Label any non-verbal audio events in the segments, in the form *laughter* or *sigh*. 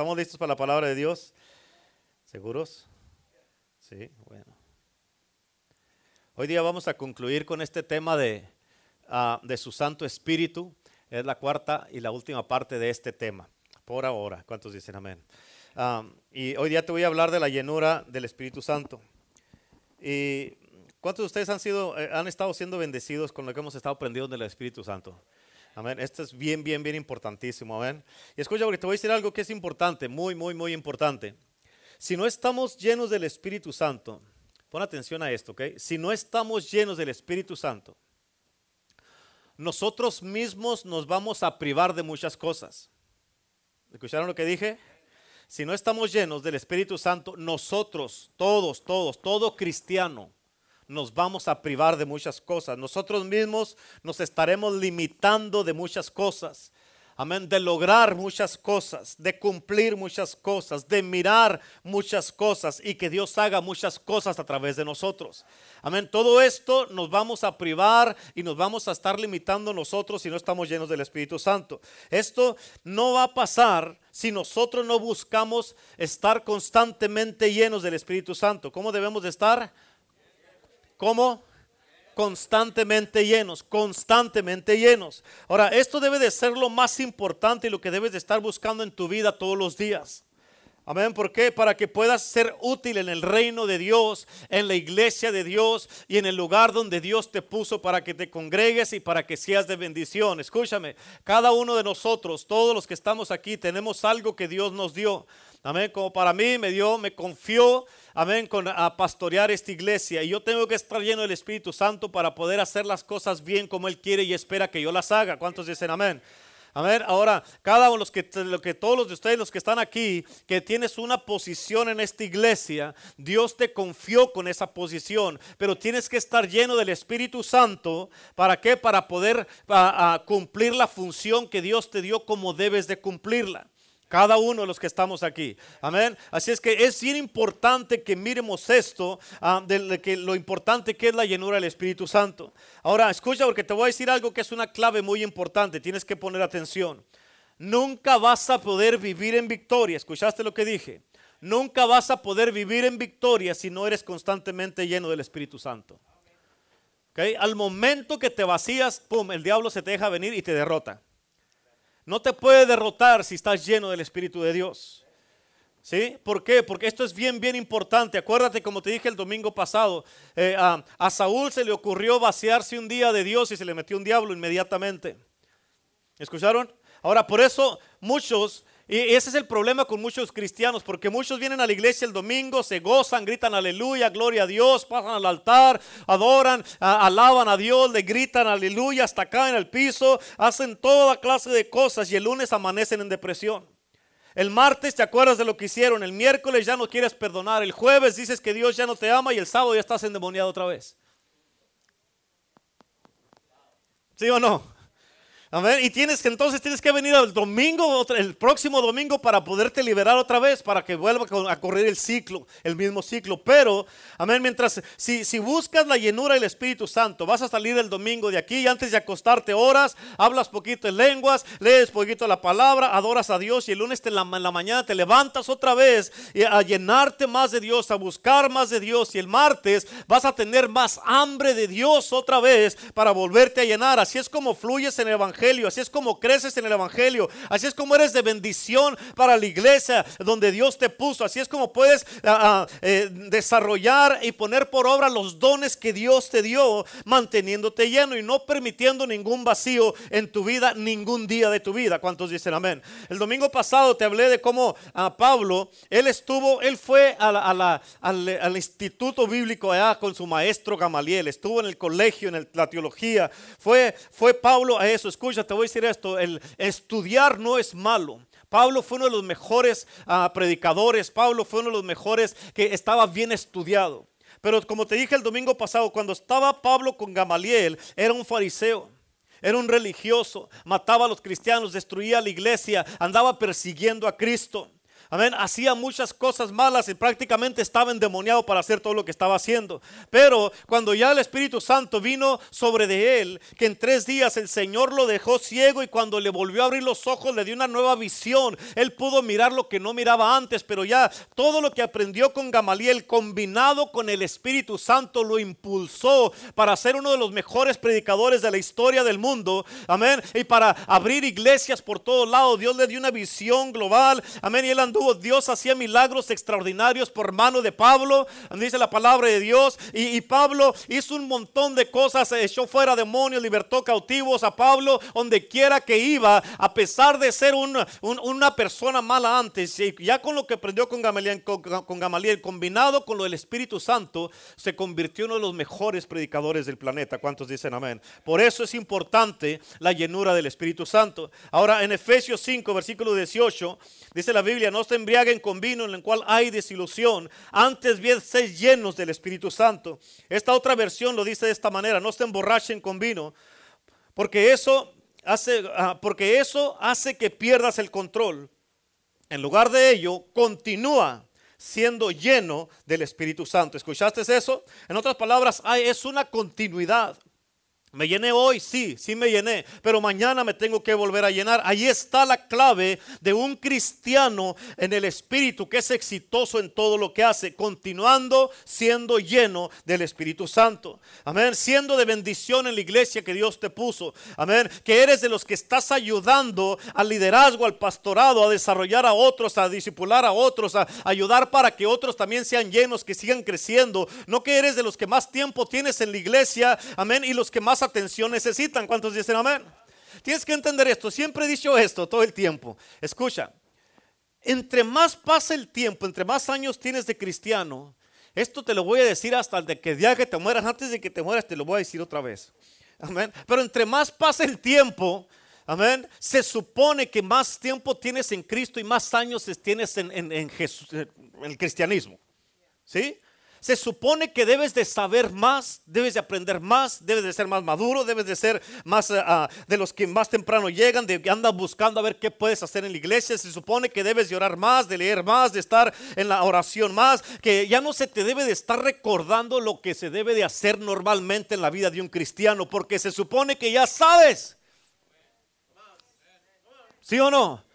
¿Estamos listos para la palabra de Dios? ¿Seguros? Sí, bueno. Hoy día vamos a concluir con este tema de, ah, de su Santo Espíritu. Es la cuarta y la última parte de este tema. Por ahora, ¿cuántos dicen amén? Y hoy día te voy a hablar de la llenura del Espíritu Santo. ¿Y cuántos de ustedes han, sido, eh, han estado siendo bendecidos con lo que hemos estado aprendiendo del Espíritu Santo? Amén. Esto es bien, bien, bien importantísimo. Amén. Y escucha, porque te voy a decir algo que es importante, muy, muy, muy importante. Si no estamos llenos del Espíritu Santo, pon atención a esto, ¿ok? Si no estamos llenos del Espíritu Santo, nosotros mismos nos vamos a privar de muchas cosas. ¿Escucharon lo que dije? Si no estamos llenos del Espíritu Santo, nosotros, todos, todos, todo cristiano, nos vamos a privar de muchas cosas. Nosotros mismos nos estaremos limitando de muchas cosas. Amén, de lograr muchas cosas, de cumplir muchas cosas, de mirar muchas cosas y que Dios haga muchas cosas a través de nosotros. Amén, todo esto nos vamos a privar y nos vamos a estar limitando nosotros si no estamos llenos del Espíritu Santo. Esto no va a pasar si nosotros no buscamos estar constantemente llenos del Espíritu Santo. ¿Cómo debemos de estar? ¿Cómo? Constantemente llenos, constantemente llenos. Ahora, esto debe de ser lo más importante y lo que debes de estar buscando en tu vida todos los días. Amén. ¿Por qué? Para que puedas ser útil en el reino de Dios, en la iglesia de Dios y en el lugar donde Dios te puso para que te congregues y para que seas de bendición. Escúchame, cada uno de nosotros, todos los que estamos aquí, tenemos algo que Dios nos dio. Amén. Como para mí me dio, me confió, amén, con a pastorear esta iglesia. Y yo tengo que estar lleno del Espíritu Santo para poder hacer las cosas bien como Él quiere y espera que yo las haga. ¿Cuántos dicen amén? Amén. Ahora, cada uno, los que, lo que todos los de ustedes, los que están aquí, que tienes una posición en esta iglesia, Dios te confió con esa posición, pero tienes que estar lleno del Espíritu Santo. ¿Para qué? Para poder cumplir la función que Dios te dio como debes de cumplirla. Cada uno de los que estamos aquí. Amén. Así es que es bien importante que miremos esto, ah, de que lo importante que es la llenura del Espíritu Santo. Ahora, escucha porque te voy a decir algo que es una clave muy importante. Tienes que poner atención. Nunca vas a poder vivir en victoria. ¿Escuchaste lo que dije? Nunca vas a poder vivir en victoria si no eres constantemente lleno del Espíritu Santo. ¿Okay? Al momento que te vacías, pum, el diablo se te deja venir y te derrota. No te puede derrotar si estás lleno del Espíritu de Dios. ¿Sí? ¿Por qué? Porque esto es bien, bien importante. Acuérdate, como te dije el domingo pasado, eh, a, Saúl se le ocurrió vaciarse un día de Dios y se le metió un diablo inmediatamente. ¿Escucharon? Ahora, por eso muchos y ese es el problema con muchos cristianos, porque muchos vienen a la iglesia el domingo, se gozan, gritan aleluya, gloria a Dios, pasan al altar, adoran, alaban a Dios, le gritan aleluya hasta acá en el piso, hacen toda clase de cosas y el lunes amanecen en depresión. El martes te acuerdas de lo que hicieron, el miércoles ya no quieres perdonar, el jueves dices que Dios ya no te ama y el sábado ya estás endemoniado otra vez. ¿Sí o no? Amén. Y tienes que entonces tienes que venir el domingo, el próximo domingo para poderte liberar otra vez, para que vuelva a correr el ciclo, el mismo ciclo. Pero, amén, mientras, si, si buscas la llenura del Espíritu Santo, vas a salir el domingo de aquí y antes de acostarte horas, hablas poquito en lenguas, lees poquito la palabra, adoras a Dios y el lunes en la, la mañana te levantas otra vez a llenarte más de Dios, a buscar más de Dios y el martes vas a tener más hambre de Dios otra vez para volverte a llenar. Así es como fluyes en el Evangelio así es como creces en el Evangelio, así es como eres de bendición para la iglesia donde Dios te puso, así es como puedes ah, ah, eh, desarrollar y poner por obra los dones que Dios te dio, manteniéndote lleno y no permitiendo ningún vacío en tu vida, ningún día de tu vida. ¿Cuántos dicen amén? El domingo pasado te hablé de cómo a ah, Pablo, él estuvo, él fue al, instituto bíblico allá con su maestro Gamaliel, estuvo en el colegio, en la teología, fue, fue Pablo a eso, escucha te voy a decir esto, el estudiar no es malo. Pablo fue uno de los mejores ah, predicadores, Pablo fue uno de los mejores que estaba bien estudiado. Pero como te dije el domingo pasado, cuando estaba Pablo con Gamaliel, era un fariseo. Era un religioso, mataba a los cristianos, destruía la iglesia, andaba persiguiendo a Cristo. Amén. Hacía muchas cosas malas y prácticamente estaba endemoniado para hacer todo lo que estaba haciendo. Pero cuando ya el Espíritu Santo vino sobre de él, que en tres días el Señor lo dejó ciego y cuando le volvió a abrir los ojos le dio una nueva visión. Él pudo mirar lo que no miraba antes, pero ya todo lo que aprendió con Gamaliel combinado con el Espíritu Santo lo impulsó para ser uno de los mejores predicadores de la historia del mundo. Amén. Y para abrir iglesias por todos lados. Dios le dio una visión global. Amén. Y él andó Dios hacía milagros extraordinarios por mano de Pablo, dice la palabra de Dios. Y, Pablo hizo un montón de cosas, echó fuera demonios, libertó cautivos a Pablo donde quiera que iba, a pesar de ser una persona mala antes. Y ya con lo que aprendió con Gamaliel, con, con Gamaliel, combinado con lo del Espíritu Santo, se convirtió en uno de los mejores predicadores del planeta. ¿Cuántos dicen amén? Por eso es importante la llenura del Espíritu Santo. Ahora en Efesios 5, versículo 18, dice la Biblia, no embriaguen con vino en el cual hay desilusión, antes bien seis llenos del Espíritu Santo. Esta otra versión lo dice de esta manera, no se emborrachen con vino, porque eso hace, ah, porque eso hace que pierdas el control. En lugar de ello, continúa siendo lleno del Espíritu Santo. ¿Escuchaste eso? En otras palabras, es una continuidad. Me llené hoy, sí, sí me llené, pero mañana me tengo que volver a llenar. Ahí está la clave de un cristiano en el espíritu que es exitoso en todo lo que hace, continuando siendo lleno del Espíritu Santo. Amén, siendo de bendición en la iglesia que Dios te puso. Amén, que eres de los que estás ayudando al liderazgo, al pastorado, a desarrollar a otros, a disipular a otros, a ayudar para que otros también sean llenos, que sigan creciendo. No que eres de los que más tiempo tienes en la iglesia, amén, y los que más atención necesitan. ¿Cuántos dicen amén? Tienes que entender esto. Siempre he dicho esto todo el tiempo. Escucha, entre más pasa el tiempo, entre más años tienes de cristiano, esto te lo voy a decir hasta el de que día que te mueras, antes de que te mueras, te lo voy a decir otra vez. Amén. Pero entre más pasa el tiempo, amén, se supone que más tiempo tienes en Cristo y más años tienes en, en el cristianismo. ¿Sí? Se supone que debes de saber más, debes de aprender más, debes de ser más maduro, debes de ser más ah, de los que más temprano llegan, de que andan buscando a ver qué puedes hacer en la iglesia. Se supone que debes de orar más, de leer más, de estar en la oración más, que ya no se te debe de estar recordando lo que se debe de hacer normalmente en la vida de un cristiano, porque se supone que ya sabes. ¿Sí o no?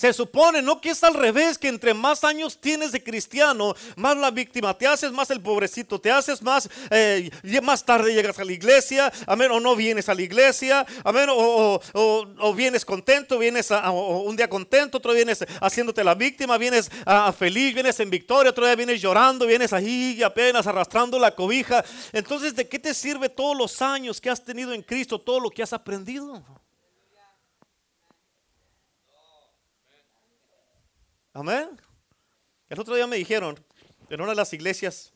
Se supone, no que es al revés, que entre más años tienes de cristiano, más la víctima te haces, más el pobrecito te haces, más, eh, más tarde llegas a la iglesia, amén, o no vienes a la iglesia, amén, o, o, vienes contento, vienes un día contento, otro vienes haciéndote la víctima, vienes a, feliz, vienes en victoria, otro día vienes llorando, vienes ahí apenas arrastrando la cobija. Entonces, ¿de qué te sirve todos los años que has tenido en Cristo, todo lo que has aprendido? Amén. El otro día me dijeron, en una de las iglesias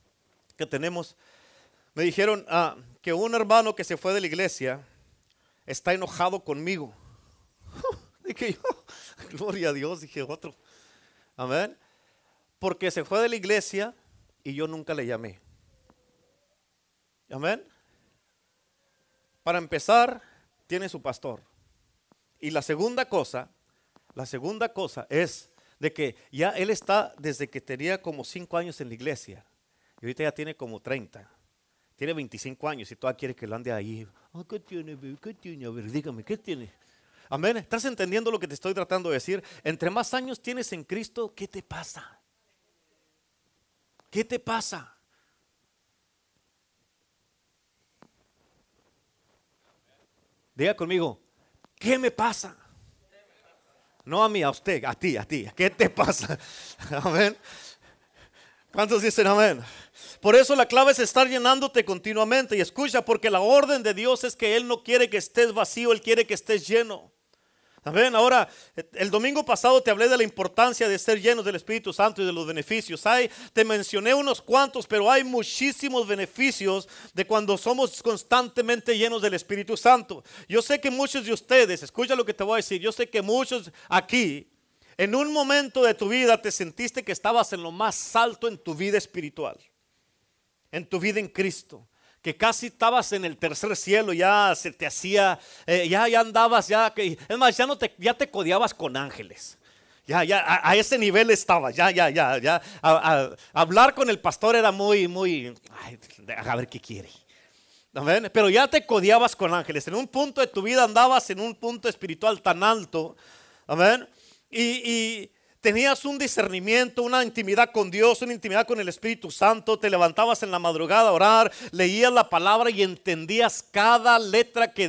que tenemos, me dijeron ah, que un hermano que se fue de la iglesia está enojado conmigo. *laughs* dije yo, *laughs* gloria a Dios, dije otro. Amén. Porque se fue de la iglesia y yo nunca le llamé. Amén. Para empezar, tiene su pastor. Y la segunda cosa, la segunda cosa es de que ya él está desde que tenía como 5 años en la iglesia y ahorita ya tiene como 30. Tiene 25 años y todavía quiere que lo ande ahí. Oh, ¿Qué tiene? ¿Qué tiene? A ver, dígame, ¿qué tiene? Amén. ¿Estás entendiendo lo que te estoy tratando de decir? Entre más años tienes en Cristo, ¿qué te pasa? ¿Qué te pasa? Diga conmigo, ¿qué me pasa? No a mí, a usted, a ti, a ti. ¿Qué te pasa? *laughs* Amén. ¿Cuántos dicen amén? Por eso la clave es estar llenándote continuamente. Y escucha, porque la orden de Dios es que Él no quiere que estés vacío, Él quiere que estés lleno. Amén. Ahora, el domingo pasado te hablé de la importancia de ser llenos del Espíritu Santo y de los beneficios. Hay, te mencioné unos cuantos, pero hay muchísimos beneficios de cuando somos constantemente llenos del Espíritu Santo. Yo sé que muchos de ustedes, escucha lo que te voy a decir, yo sé que muchos aquí, en un momento de tu vida te sentiste que estabas en lo más alto en tu vida espiritual, en tu vida en Cristo que casi estabas en el tercer cielo, ya se te hacía, eh, ya, ya andabas, ya, es más, ya, no te, ya te codeabas con ángeles. Ya, ya, a, ese nivel estaba, ya, ya, ya, ya. hablar con el pastor era muy, muy, a ver qué quiere. Pero ya te codiabas con ángeles. En un punto de tu vida andabas en un punto espiritual tan alto. Amén. y, tenías un discernimiento, una intimidad con Dios, una intimidad con el Espíritu Santo, te levantabas en la madrugada a orar, leías la palabra y entendías cada letra que,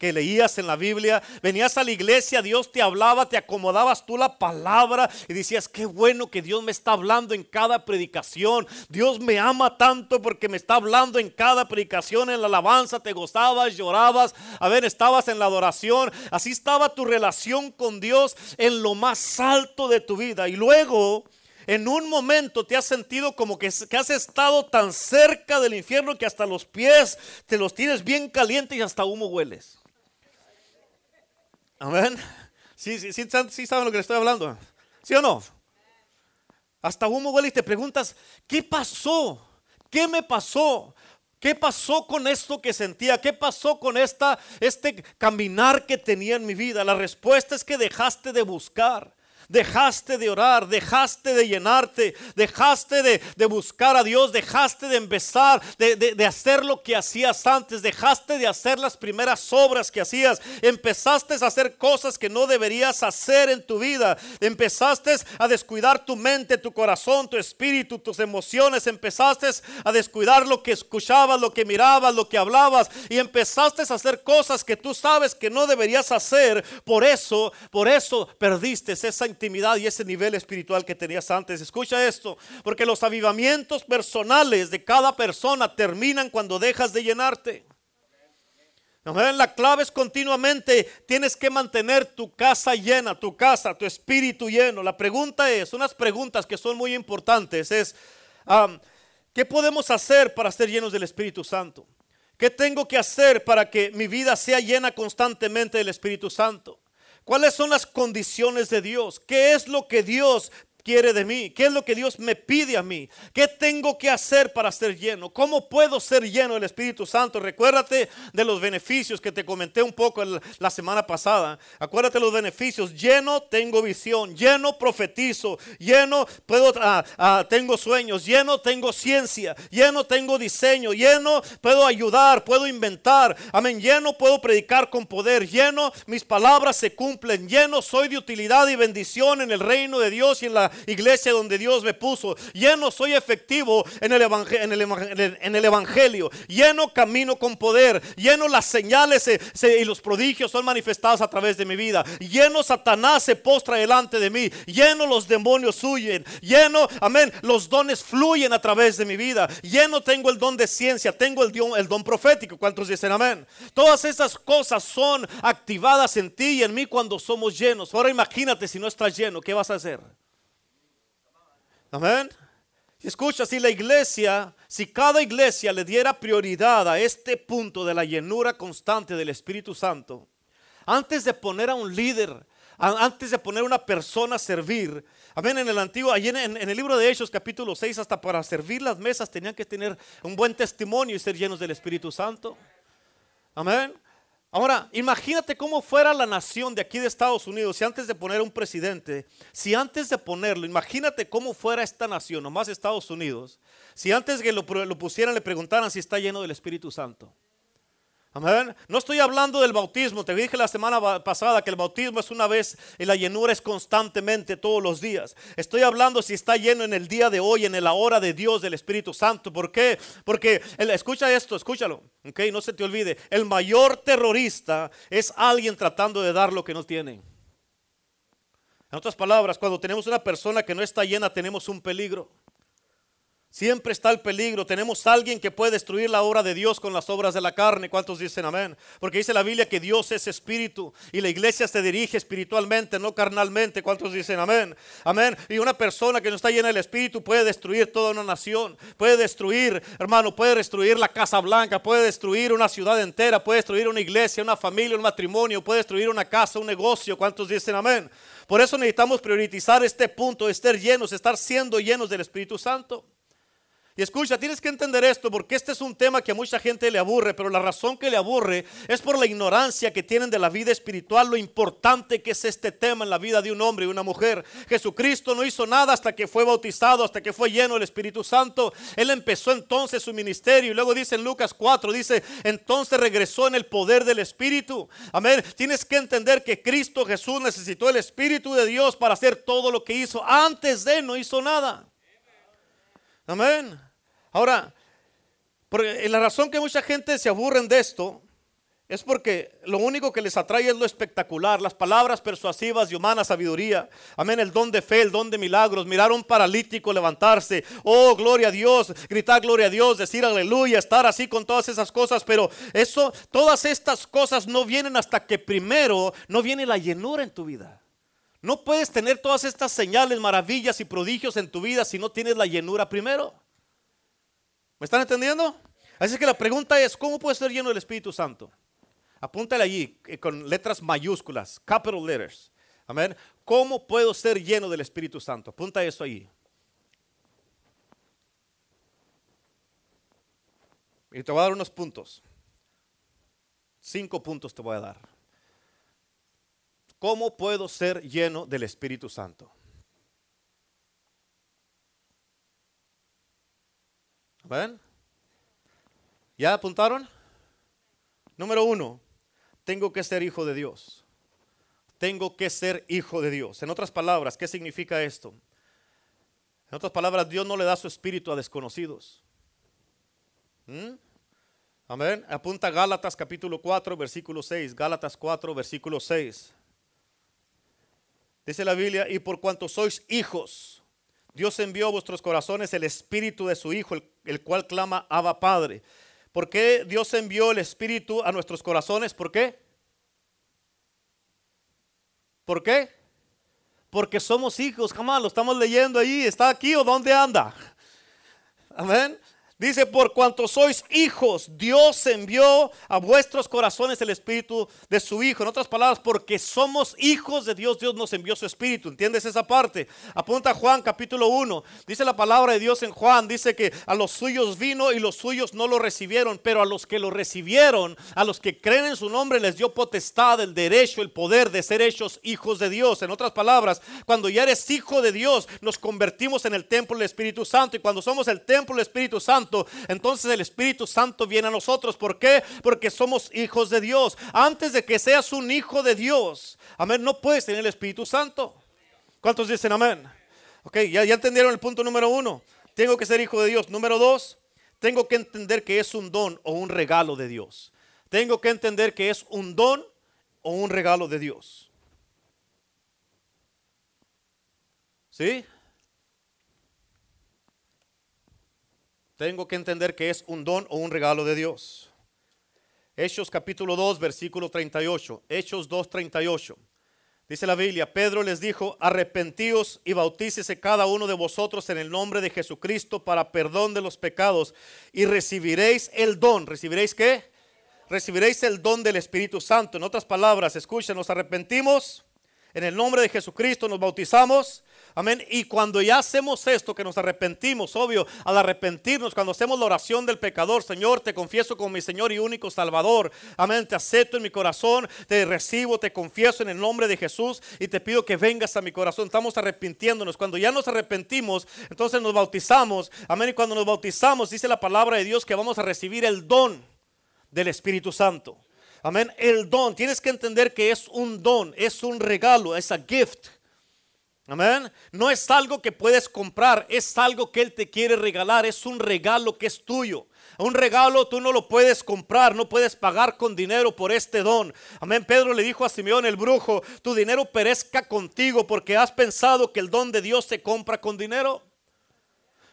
leías en la Biblia, venías a la iglesia, Dios te hablaba, te acomodabas tú la palabra y decías, qué bueno que Dios me está hablando en cada predicación, Dios me ama tanto porque me está hablando en cada predicación, en la alabanza, te gozabas, llorabas, a ver, estabas en la adoración, así estaba tu relación con Dios en lo más alto de tu vida y luego en un momento te has sentido como que, has estado tan cerca del infierno que hasta los pies te los tienes bien calientes y hasta humo hueles. Amén. Sí, sí, sí saben lo que le estoy hablando. ¿Sí o no? Hasta humo huele y te preguntas, ¿qué pasó? ¿Qué me pasó? ¿Qué pasó con esto que sentía? ¿Qué pasó con esta, este caminar que tenía en mi vida? La respuesta es que dejaste de buscar dejaste de orar, dejaste de llenarte, dejaste de, buscar a Dios, dejaste de empezar, de, de, hacer lo que hacías antes, dejaste de hacer las primeras obras que hacías, empezaste a hacer cosas que no deberías hacer en tu vida, empezaste a descuidar tu mente, tu corazón, tu espíritu, tus emociones, empezaste a descuidar lo que escuchabas, lo que mirabas, lo que hablabas. Y empezaste a hacer cosas que tú sabes que no deberías hacer, por eso, por eso perdiste esa y ese nivel espiritual que tenías antes. Escucha esto, porque los avivamientos personales de cada persona terminan cuando dejas de llenarte. La clave es continuamente, tienes que mantener tu casa llena, tu casa, tu espíritu lleno. La pregunta es, unas preguntas que son muy importantes es, ¿qué podemos hacer para ser llenos del Espíritu Santo? ¿Qué tengo que hacer para que mi vida sea llena constantemente del Espíritu Santo? ¿Cuáles son las condiciones de Dios? ¿Qué es lo que Dios quiere de mí? ¿Qué es lo que Dios me pide a mí? ¿Qué tengo que hacer para ser lleno? ¿Cómo puedo ser lleno del Espíritu Santo? Recuérdate de los beneficios que te comenté un poco la semana pasada. Acuérdate los beneficios. Lleno tengo visión, lleno profetizo, lleno puedo ah, ah, tengo sueños, lleno tengo ciencia, lleno tengo diseño, lleno puedo ayudar, puedo inventar. Amén, lleno puedo predicar con poder, lleno mis palabras se cumplen, lleno soy de utilidad y bendición en el reino de Dios y en la iglesia donde Dios me puso. Lleno soy efectivo en el, evangelio, evangelio. Lleno camino con poder. Lleno las señales y los prodigios son manifestados a través de mi vida. Lleno Satanás se postra delante de mí. Lleno los demonios huyen. Lleno, amén, los dones fluyen a través de mi vida. Lleno tengo el don de ciencia. Tengo el don, el don profético. ¿Cuántos dicen amén? Todas esas cosas son activadas en ti y en mí cuando somos llenos. Ahora imagínate si no estás lleno, ¿qué vas a hacer? Amén. Escucha, si la iglesia, si cada iglesia le diera prioridad a este punto de la llenura constante del Espíritu Santo, antes de poner a un líder, antes de poner a una persona a servir, amén, en el antiguo, en, en, el libro de Hechos capítulo 6, hasta para servir las mesas tenían que tener un buen testimonio y ser llenos del Espíritu Santo. Amén. Ahora, imagínate cómo fuera la nación de aquí de Estados Unidos si antes de poner un presidente, si antes de ponerlo, imagínate cómo fuera esta nación, nomás Estados Unidos, si antes que lo, lo pusieran le preguntaran si está lleno del Espíritu Santo. Amén. No estoy hablando del bautismo. Te dije la semana pasada que el bautismo es una vez y la llenura es constantemente todos los días. Estoy hablando si está lleno en el día de hoy, en la hora de Dios, del Espíritu Santo. ¿Por qué? Porque, escucha esto, escúchalo. Okay, no se te olvide. El mayor terrorista es alguien tratando de dar lo que no tiene. En otras palabras, cuando tenemos una persona que no está llena, tenemos un peligro. Siempre está el peligro. Tenemos alguien que puede destruir la obra de Dios con las obras de la carne. ¿Cuántos dicen amén? Porque dice la Biblia que Dios es espíritu y la iglesia se dirige espiritualmente, no carnalmente. ¿Cuántos dicen amén? Amén. Y una persona que no está llena del espíritu puede destruir toda una nación. Puede destruir, hermano, puede destruir la Casa Blanca, puede destruir una ciudad entera, puede destruir una iglesia, una familia, un matrimonio, puede destruir una casa, un negocio. ¿Cuántos dicen amén? Por eso necesitamos priorizar este punto, estar llenos, estar siendo llenos del Espíritu Santo. Y escucha, tienes que entender esto porque este es un tema que a mucha gente le aburre, pero la razón que le aburre es por la ignorancia que tienen de la vida espiritual, lo importante que es este tema en la vida de un hombre y una mujer. Jesucristo no hizo nada hasta que fue bautizado, hasta que fue lleno del Espíritu Santo. Él empezó entonces su ministerio y luego dice en Lucas 4, dice, entonces regresó en el poder del Espíritu. Amén. Tienes que entender que Cristo Jesús necesitó el Espíritu de Dios para hacer todo lo que hizo. Antes de él no hizo nada. Amén. Ahora, porque la razón que mucha gente se aburren de esto es porque lo único que les atrae es lo espectacular, las palabras persuasivas y humana sabiduría. Amén, el don de fe, el don de milagros, mirar a un paralítico levantarse, oh, gloria a Dios, gritar gloria a Dios, decir aleluya, estar así con todas esas cosas, pero eso, todas estas cosas no vienen hasta que primero no viene la llenura en tu vida. No puedes tener todas estas señales, maravillas y prodigios en tu vida si no tienes la llenura primero. ¿Me están entendiendo? Así que la pregunta es, ¿cómo puedes ser lleno del Espíritu Santo? Apúntale allí eh, con letras mayúsculas, capital letters. Amén. ¿Cómo puedo ser lleno del Espíritu Santo? Apunta eso ahí. Y te voy a dar unos puntos. Cinco puntos te voy a dar. ¿Cómo puedo ser lleno del Espíritu Santo? ¿Ven? ¿Ya apuntaron? Número uno, tengo que ser hijo de Dios. Tengo que ser hijo de Dios. En otras palabras, ¿qué significa esto? En otras palabras, Dios no le da su espíritu a desconocidos. ¿Mm? Amén. Apunta Gálatas capítulo 4, versículo 6. Gálatas 4, versículo 6. Dice la Biblia, y por cuanto sois hijos, Dios envió a vuestros corazones el espíritu de su Hijo, el, cual clama Abba Padre. ¿Por qué Dios envió el espíritu a nuestros corazones? ¿Por qué? ¿Por qué? Porque somos hijos, jamás lo estamos leyendo ahí, está aquí o dónde anda. Amén. Dice, por cuanto sois hijos, Dios envió a vuestros corazones el espíritu de su Hijo. En otras palabras, porque somos hijos de Dios, Dios nos envió su espíritu. ¿Entiendes esa parte? Apunta Juan capítulo 1. Dice la palabra de Dios en Juan. Dice que a los suyos vino y los suyos no lo recibieron. Pero a los que lo recibieron, a los que creen en su nombre, les dio potestad, el derecho, el poder de ser hechos hijos de Dios. En otras palabras, cuando ya eres hijo de Dios, nos convertimos en el templo del Espíritu Santo. Y cuando somos el templo del Espíritu Santo, entonces el Espíritu Santo viene a nosotros. ¿Por qué? Porque somos hijos de Dios. Antes de que seas un hijo de Dios, amén, no puedes tener el Espíritu Santo. ¿Cuántos dicen amén? Ok, ya, ya entendieron el punto número uno. Tengo que ser hijo de Dios. Número dos, tengo que entender que es un don o un regalo de Dios. Tengo que entender que es un don o un regalo de Dios. ¿Sí? Tengo que entender que es un don o un regalo de Dios. Hechos capítulo 2, versículo 38. Hechos 2, 38. Dice la Biblia, Pedro les dijo, arrepentíos y bautícese cada uno de vosotros en el nombre de Jesucristo para perdón de los pecados y recibiréis el don. ¿Recibiréis qué? Recibiréis el don del Espíritu Santo. En otras palabras, escuchen, nos arrepentimos en el nombre de Jesucristo, nos bautizamos Amén. Y cuando ya hacemos esto, que nos arrepentimos, obvio, al arrepentirnos, cuando hacemos la oración del pecador, Señor, te confieso como mi Señor y único Salvador. Amén. Te acepto en mi corazón, te recibo, te confieso en el nombre de Jesús y te pido que vengas a mi corazón. Estamos arrepintiéndonos. Cuando ya nos arrepentimos, entonces nos bautizamos. Amén. Y cuando nos bautizamos, dice la palabra de Dios que vamos a recibir el don del Espíritu Santo. Amén. El don. Tienes que entender que es un don, es un regalo, es a gift. Amén. No es algo que puedes comprar, es algo que Él te quiere regalar, es un regalo que es tuyo. Un regalo tú no lo puedes comprar, no puedes pagar con dinero por este don. Amén. Pedro le dijo a Simeón el brujo, tu dinero perezca contigo porque has pensado que el don de Dios se compra con dinero.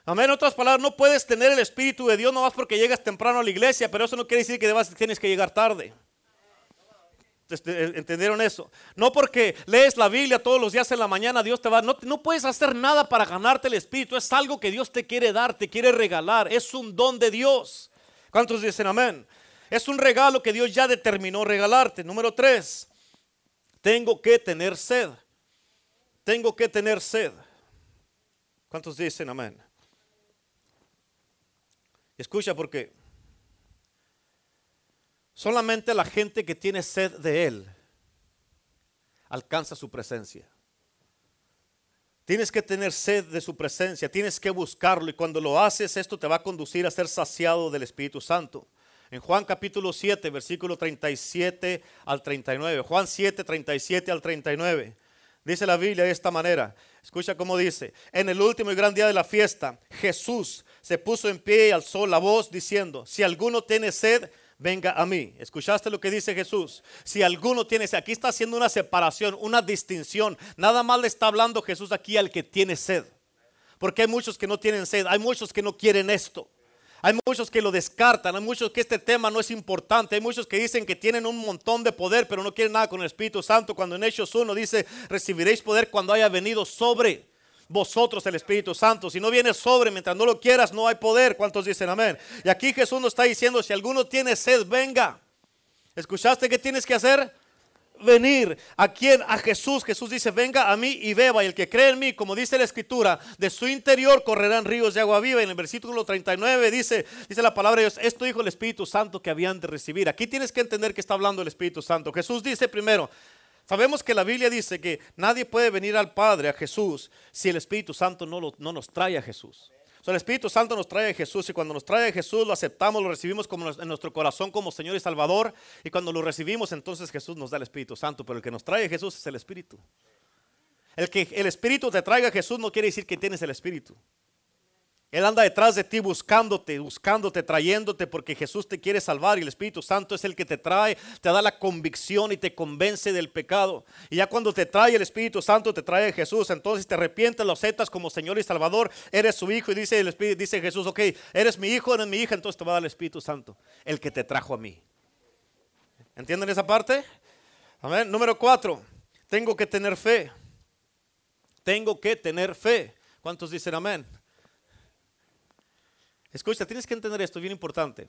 Amén. En otras palabras, no puedes tener el Espíritu de Dios no más porque llegas temprano a la iglesia, pero eso no quiere decir que debas, tienes que llegar tarde. ¿Entendieron eso? No porque lees la Biblia todos los días en la mañana, Dios te va. No, no puedes hacer nada para ganarte el Espíritu. Es algo que Dios te quiere dar, te quiere regalar. Es un don de Dios. ¿Cuántos dicen amén? Es un regalo que Dios ya determinó regalarte. Número tres, tengo que tener sed. Tengo que tener sed. ¿Cuántos dicen amén? Escucha porque solamente la gente que tiene sed de Él alcanza su presencia. Tienes que tener sed de su presencia, tienes que buscarlo y cuando lo haces esto te va a conducir a ser saciado del Espíritu Santo. En Juan capítulo 7, versículo 37 al 39. Juan 7, 37 al 39. Dice la Biblia de esta manera. Escucha cómo dice. En el último y gran día de la fiesta, Jesús se puso en pie y alzó la voz diciendo, si alguno tiene sed, venga a mí. ¿Escuchaste lo que dice Jesús? Si alguno tiene sed, aquí está haciendo una separación, una distinción. Nada más le está hablando Jesús aquí al que tiene sed. Porque hay muchos que no tienen sed, hay muchos que no quieren esto. Hay muchos que lo descartan, hay muchos que este tema no es importante, hay muchos que dicen que tienen un montón de poder, pero no quieren nada con el Espíritu Santo. Cuando en Hechos 1 dice, recibiréis poder cuando haya venido sobre vosotros el Espíritu Santo. Si no viene sobre, mientras no lo quieras, no hay poder. ¿Cuántos dicen amén? Y aquí Jesús nos está diciendo, si alguno tiene sed, venga. ¿Escuchaste qué tienes que hacer? Venir. ¿A quién? A Jesús. Jesús dice, venga a mí y beba. Y el que cree en mí, como dice la Escritura, de su interior correrán ríos de agua viva. Y en el versículo 39 dice, dice la palabra de Dios, esto dijo el Espíritu Santo que habían de recibir. Aquí tienes que entender que está hablando el Espíritu Santo. Jesús dice primero, Sabemos que la Biblia dice que nadie puede venir al Padre, a Jesús, si el Espíritu Santo no, no nos trae a Jesús. el Espíritu Santo nos trae a Jesús y cuando nos trae a Jesús lo aceptamos, lo recibimos como en nuestro corazón como Señor y Salvador. Y cuando lo recibimos, entonces Jesús nos da el Espíritu Santo. Pero el que nos trae a Jesús es el Espíritu. El que el Espíritu te traiga a Jesús no quiere decir que tienes el Espíritu. Él anda detrás de ti buscándote, buscándote, trayéndote porque Jesús te quiere salvar y el Espíritu Santo es el que te trae, te da la convicción y te convence del pecado. Y ya cuando te trae el Espíritu Santo, te trae Jesús, entonces te arrepientes, lo aceptas como Señor y Salvador, eres su hijo y dice, el Espíritu, dice Jesús, ok, eres mi hijo, eres mi hija, entonces te va a dar el Espíritu Santo, el que te trajo a mí. ¿Entienden esa parte? Amén. Número cuatro, tengo que tener fe. Tengo que tener fe. ¿Cuántos dicen amén? Escucha, tienes que entender esto, bien importante.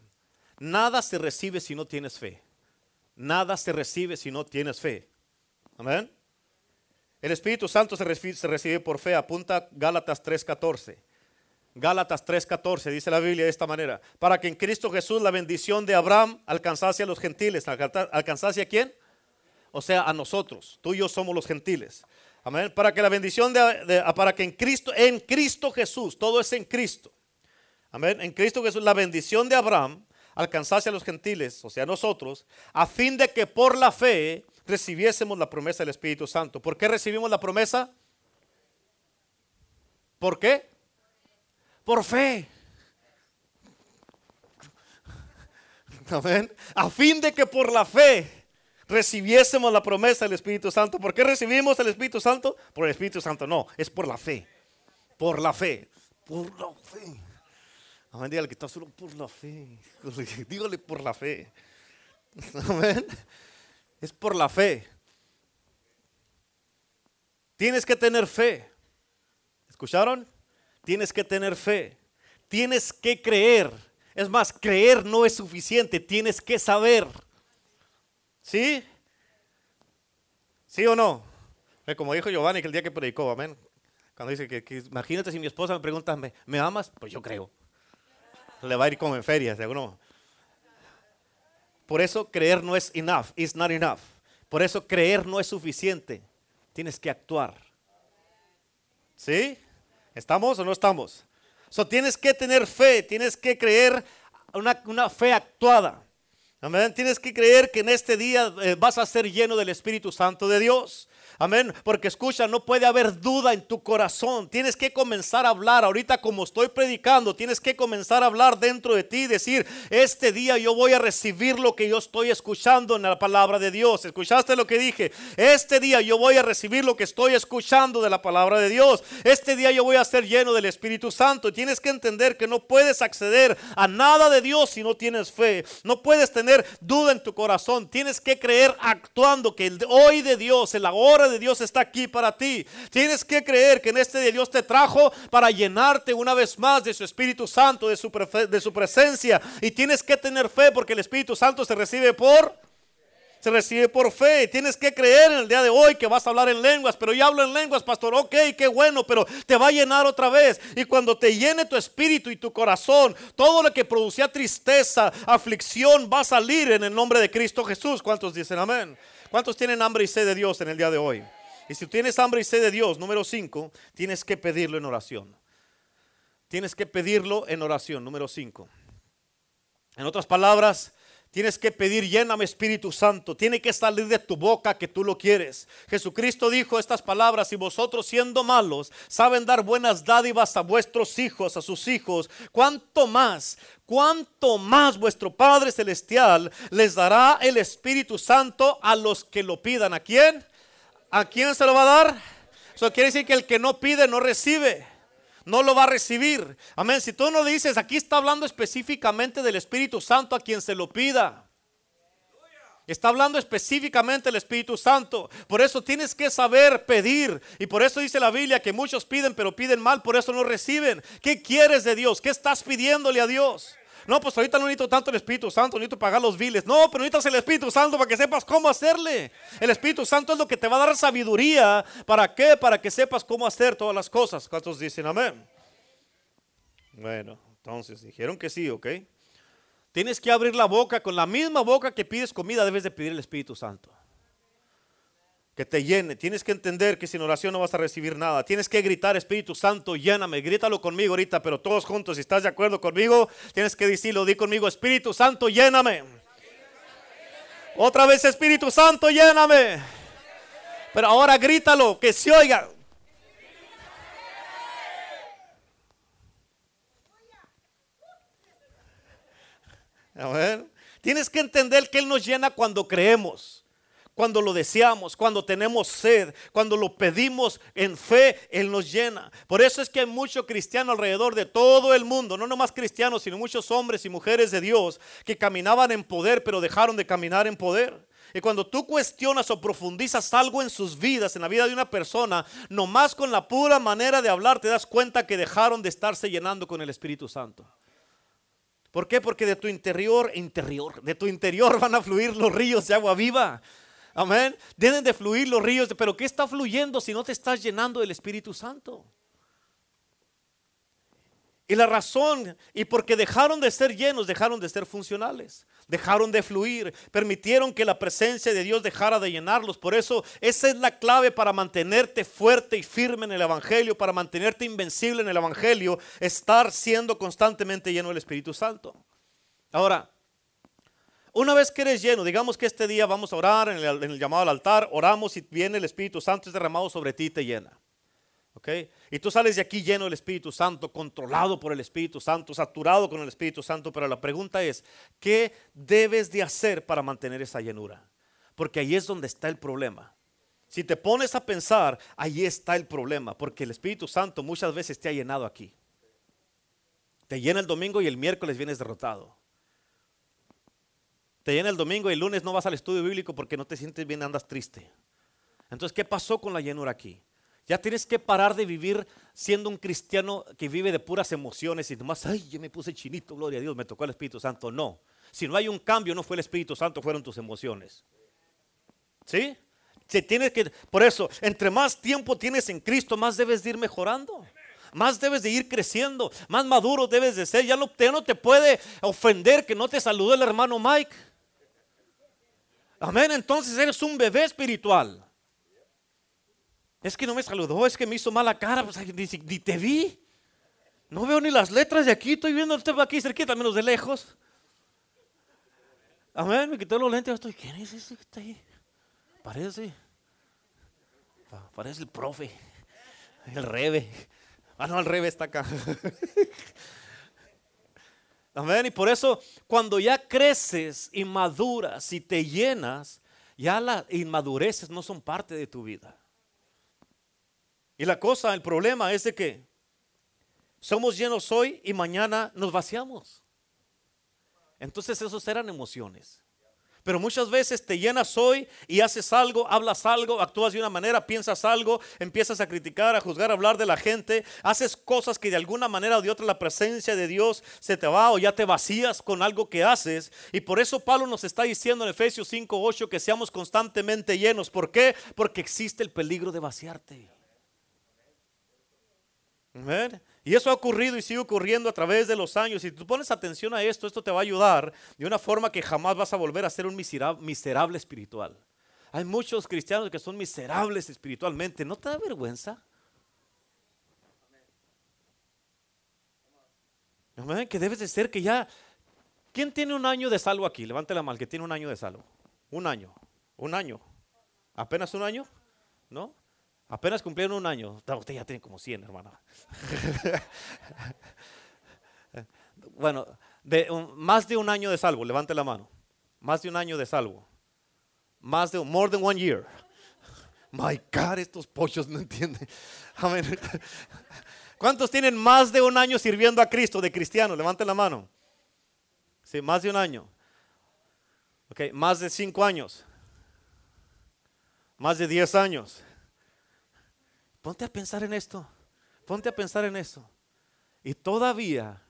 Nada se recibe si no tienes fe. Nada se recibe si no tienes fe. Amén. El Espíritu Santo se recibe, por fe. Apunta Gálatas 3:14. Gálatas 3:14 dice la Biblia de esta manera. Para que en Cristo Jesús la bendición de Abraham alcanzase a los gentiles. ¿Alcanzase a quién? O sea, a nosotros. Tú y yo somos los gentiles. Amén. Para que la bendición de, para que en Cristo, en Cristo Jesús, todo es en Cristo Amén. En Cristo Jesús, la bendición de Abraham alcanzase a los gentiles, o sea, a nosotros, a fin de que por la fe recibiésemos la promesa del Espíritu Santo. ¿Por qué recibimos la promesa? ¿Por qué? Por fe. Amén. A fin de que por la fe recibiésemos la promesa del Espíritu Santo. ¿Por qué recibimos el Espíritu Santo? Por el Espíritu Santo, no, es por la fe. Por la fe. Por la fe. Amén. Dígale que está solo por la fe. *laughs* Dígale por la fe. Amén. Es por la fe. Tienes que tener fe. ¿Escucharon? Tienes que tener fe. Tienes que creer. Es más, creer no es suficiente. Tienes que saber. ¿Sí? ¿Sí o no? Como dijo Giovanni que el día que predicó, amén. Cuando dice que, imagínate si mi esposa me pregunta, ¿me, ¿me amas? Pues yo creo le va a ir como en ferias, ¿no? Por eso creer no es enough, is not enough. Por eso creer no es suficiente. Tienes que actuar. ¿Sí? ¿Estamos o no estamos? So, tienes que tener fe, tienes que creer una, una fe actuada. Tienes que creer que en este día eh, vas a ser lleno del Espíritu Santo de Dios. Amén. Porque escucha, no puede haber duda en tu corazón. Tienes que comenzar a hablar. Ahorita como estoy predicando, tienes que comenzar a hablar dentro de ti y decir, este día yo voy a recibir lo que yo estoy escuchando en la palabra de Dios. ¿Escuchaste lo que dije? Este día yo voy a recibir lo que estoy escuchando de la palabra de Dios. Este día yo voy a ser lleno del Espíritu Santo. Tienes que entender que no puedes acceder a nada de Dios si no tienes fe. No puedes tener duda en tu corazón. Tienes que creer actuando que el hoy de Dios, en la de Dios está aquí para ti. Tienes que creer que en este día Dios te trajo para llenarte una vez más de su Espíritu Santo, de su, de su presencia. Y tienes que tener fe porque el Espíritu Santo se recibe por Se recibe por fe. Tienes que creer en el día de hoy que vas a hablar en lenguas. Pero ya hablo en lenguas, pastor. Ok, qué bueno, pero te va a llenar otra vez. Y cuando te llene tu espíritu y tu corazón, todo lo que producía tristeza, aflicción, va a salir en el nombre de Cristo Jesús. ¿Cuántos dicen amén? ¿Cuántos tienen hambre y sed de Dios en el día de hoy? Y si tienes hambre y sed de Dios, número 5, tienes que pedirlo en oración. Tienes que pedirlo en oración, número 5. En otras palabras, Tienes que pedir, lléname Espíritu Santo. Tiene que salir de tu boca que tú lo quieres. Jesucristo dijo estas palabras, y vosotros siendo malos, saben dar buenas dádivas a vuestros hijos, a sus hijos. ¿Cuánto más, cuánto más vuestro Padre Celestial les dará el Espíritu Santo a los que lo pidan? ¿A quién? ¿A quién se lo va a dar? Eso quiere decir que el que no pide no recibe. No lo va a recibir. Amén. Si tú no dices, aquí está hablando específicamente del Espíritu Santo a quien se lo pida. Está hablando específicamente del Espíritu Santo. Por eso tienes que saber pedir. Y por eso dice la Biblia que muchos piden, pero piden mal, por eso no reciben. ¿Qué quieres de Dios? ¿Qué estás pidiéndole a Dios? No, pues ahorita no necesito tanto el Espíritu Santo, necesito pagar los biles. No, pero necesitas el Espíritu Santo para que sepas cómo hacerle. El Espíritu Santo es lo que te va a dar sabiduría. ¿Para qué? Para que sepas cómo hacer todas las cosas. ¿Cuántos dicen amén? Bueno, entonces dijeron que sí, ¿ok? Tienes que abrir la boca con la misma boca que pides comida, debes de pedir el Espíritu Santo que te llene. Tienes que entender que sin oración no vas a recibir nada. Tienes que gritar, Espíritu Santo, lléname. Grítalo conmigo ahorita, pero todos juntos, si estás de acuerdo conmigo, tienes que decirlo, di conmigo, Espíritu Santo, lléname. Otra vez, Espíritu Santo, lléname. Pero ahora grítalo, que se oiga. A ver, tienes que entender que Él nos llena cuando creemos cuando lo deseamos, cuando tenemos sed, cuando lo pedimos en fe, Él nos llena. Por eso es que hay mucho cristiano alrededor de todo el mundo, no nomás cristianos, sino muchos hombres y mujeres de Dios que caminaban en poder, pero dejaron de caminar en poder. Y cuando tú cuestionas o profundizas algo en sus vidas, en la vida de una persona, nomás con la pura manera de hablar te das cuenta que dejaron de estarse llenando con el Espíritu Santo. ¿Por qué? Porque de tu interior, interior, de tu interior *laughs* van a fluir los ríos de agua viva. Amén. Deben de fluir los ríos, pero ¿qué está fluyendo si no te estás llenando del Espíritu Santo? Y la razón, y porque dejaron de ser llenos, dejaron de ser funcionales, dejaron de fluir, permitieron que la presencia de Dios dejara de llenarlos. Por eso esa es la clave para mantenerte fuerte y firme en el Evangelio, para mantenerte invencible en el Evangelio, estar siendo constantemente lleno del Espíritu Santo. Ahora, una vez que eres lleno, digamos que este día vamos a orar en el, llamado al altar, oramos y viene el Espíritu Santo es derramado sobre ti y te llena. ¿Ok? Y tú sales de aquí lleno del Espíritu Santo, controlado por el Espíritu Santo, saturado con el Espíritu Santo, pero la pregunta es, ¿qué debes de hacer para mantener esa llenura? Porque ahí es donde está el problema. Si te pones a pensar, ahí está el problema, porque el Espíritu Santo muchas veces te ha llenado aquí. Te llena el domingo y el miércoles vienes derrotado. Te llena el domingo y el lunes no vas al estudio bíblico porque no te sientes bien, andas triste. Entonces, ¿qué pasó con la llenura aquí? Ya tienes que parar de vivir siendo un cristiano que vive de puras emociones y nomás, ay, yo me puse chinito, gloria a Dios, me tocó el Espíritu Santo. No. Si no hay un cambio, no fue el Espíritu Santo, fueron tus emociones. ¿Sí? Se tiene que, por eso, entre más tiempo tienes en Cristo, más debes de ir mejorando. Más debes de ir creciendo, más maduro debes de ser. Ya no, ya no te puede ofender que no te saludó el hermano Mike. Amén, entonces eres un bebé espiritual. Es que no me saludó, es que me hizo mala cara, pues ni, te vi. No veo ni las letras de aquí, estoy viendo el aquí cerquita, menos de lejos. Amén, me quitó los lentes, estoy, ¿quién es ese que está ahí? Parece, parece el profe, el rebe. Ah, no, el rebe está acá. *laughs* Y por eso cuando ya creces y maduras y te llenas, ya las inmadureces no son parte de tu vida. Y la cosa, el problema es de que somos llenos hoy y mañana nos vaciamos. Entonces esos eran emociones. Pero muchas veces te llenas hoy y haces algo, hablas algo, actúas de una manera, piensas algo, empiezas a criticar, a juzgar, a hablar de la gente, haces cosas que de alguna manera o de otra la presencia de Dios se te va o ya te vacías con algo que haces. Y por eso Pablo nos está diciendo en Efesios 5, 8 que seamos constantemente llenos. ¿Por qué? Porque existe el peligro de vaciarte. Y eso ha ocurrido y sigue ocurriendo a través de los años. Si tú pones atención a esto, esto te va a ayudar de una forma que jamás vas a volver a ser un miserable, espiritual. Hay muchos cristianos que son miserables espiritualmente. ¿No te da vergüenza? Que debes de ser que ya... ¿Quién tiene un año de salvo aquí? Levante la mano, que tiene un año de salvo. Un año. Un año. ¿Apenas un año? ¿No? Apenas cumplieron un año. Usted ya tiene como 100, hermana. *laughs* bueno, más de un año de salvo. Levante la mano. Más de un año de salvo. Más de, more than one year. My God, estos pochos no entienden. Amén. ¿Cuántos tienen más de un año sirviendo a Cristo de cristiano? Levante la mano. Sí, más de un año. Ok, más de cinco años. Más de diez años. Ponte a pensar en esto. Ponte a pensar en eso. Y todavía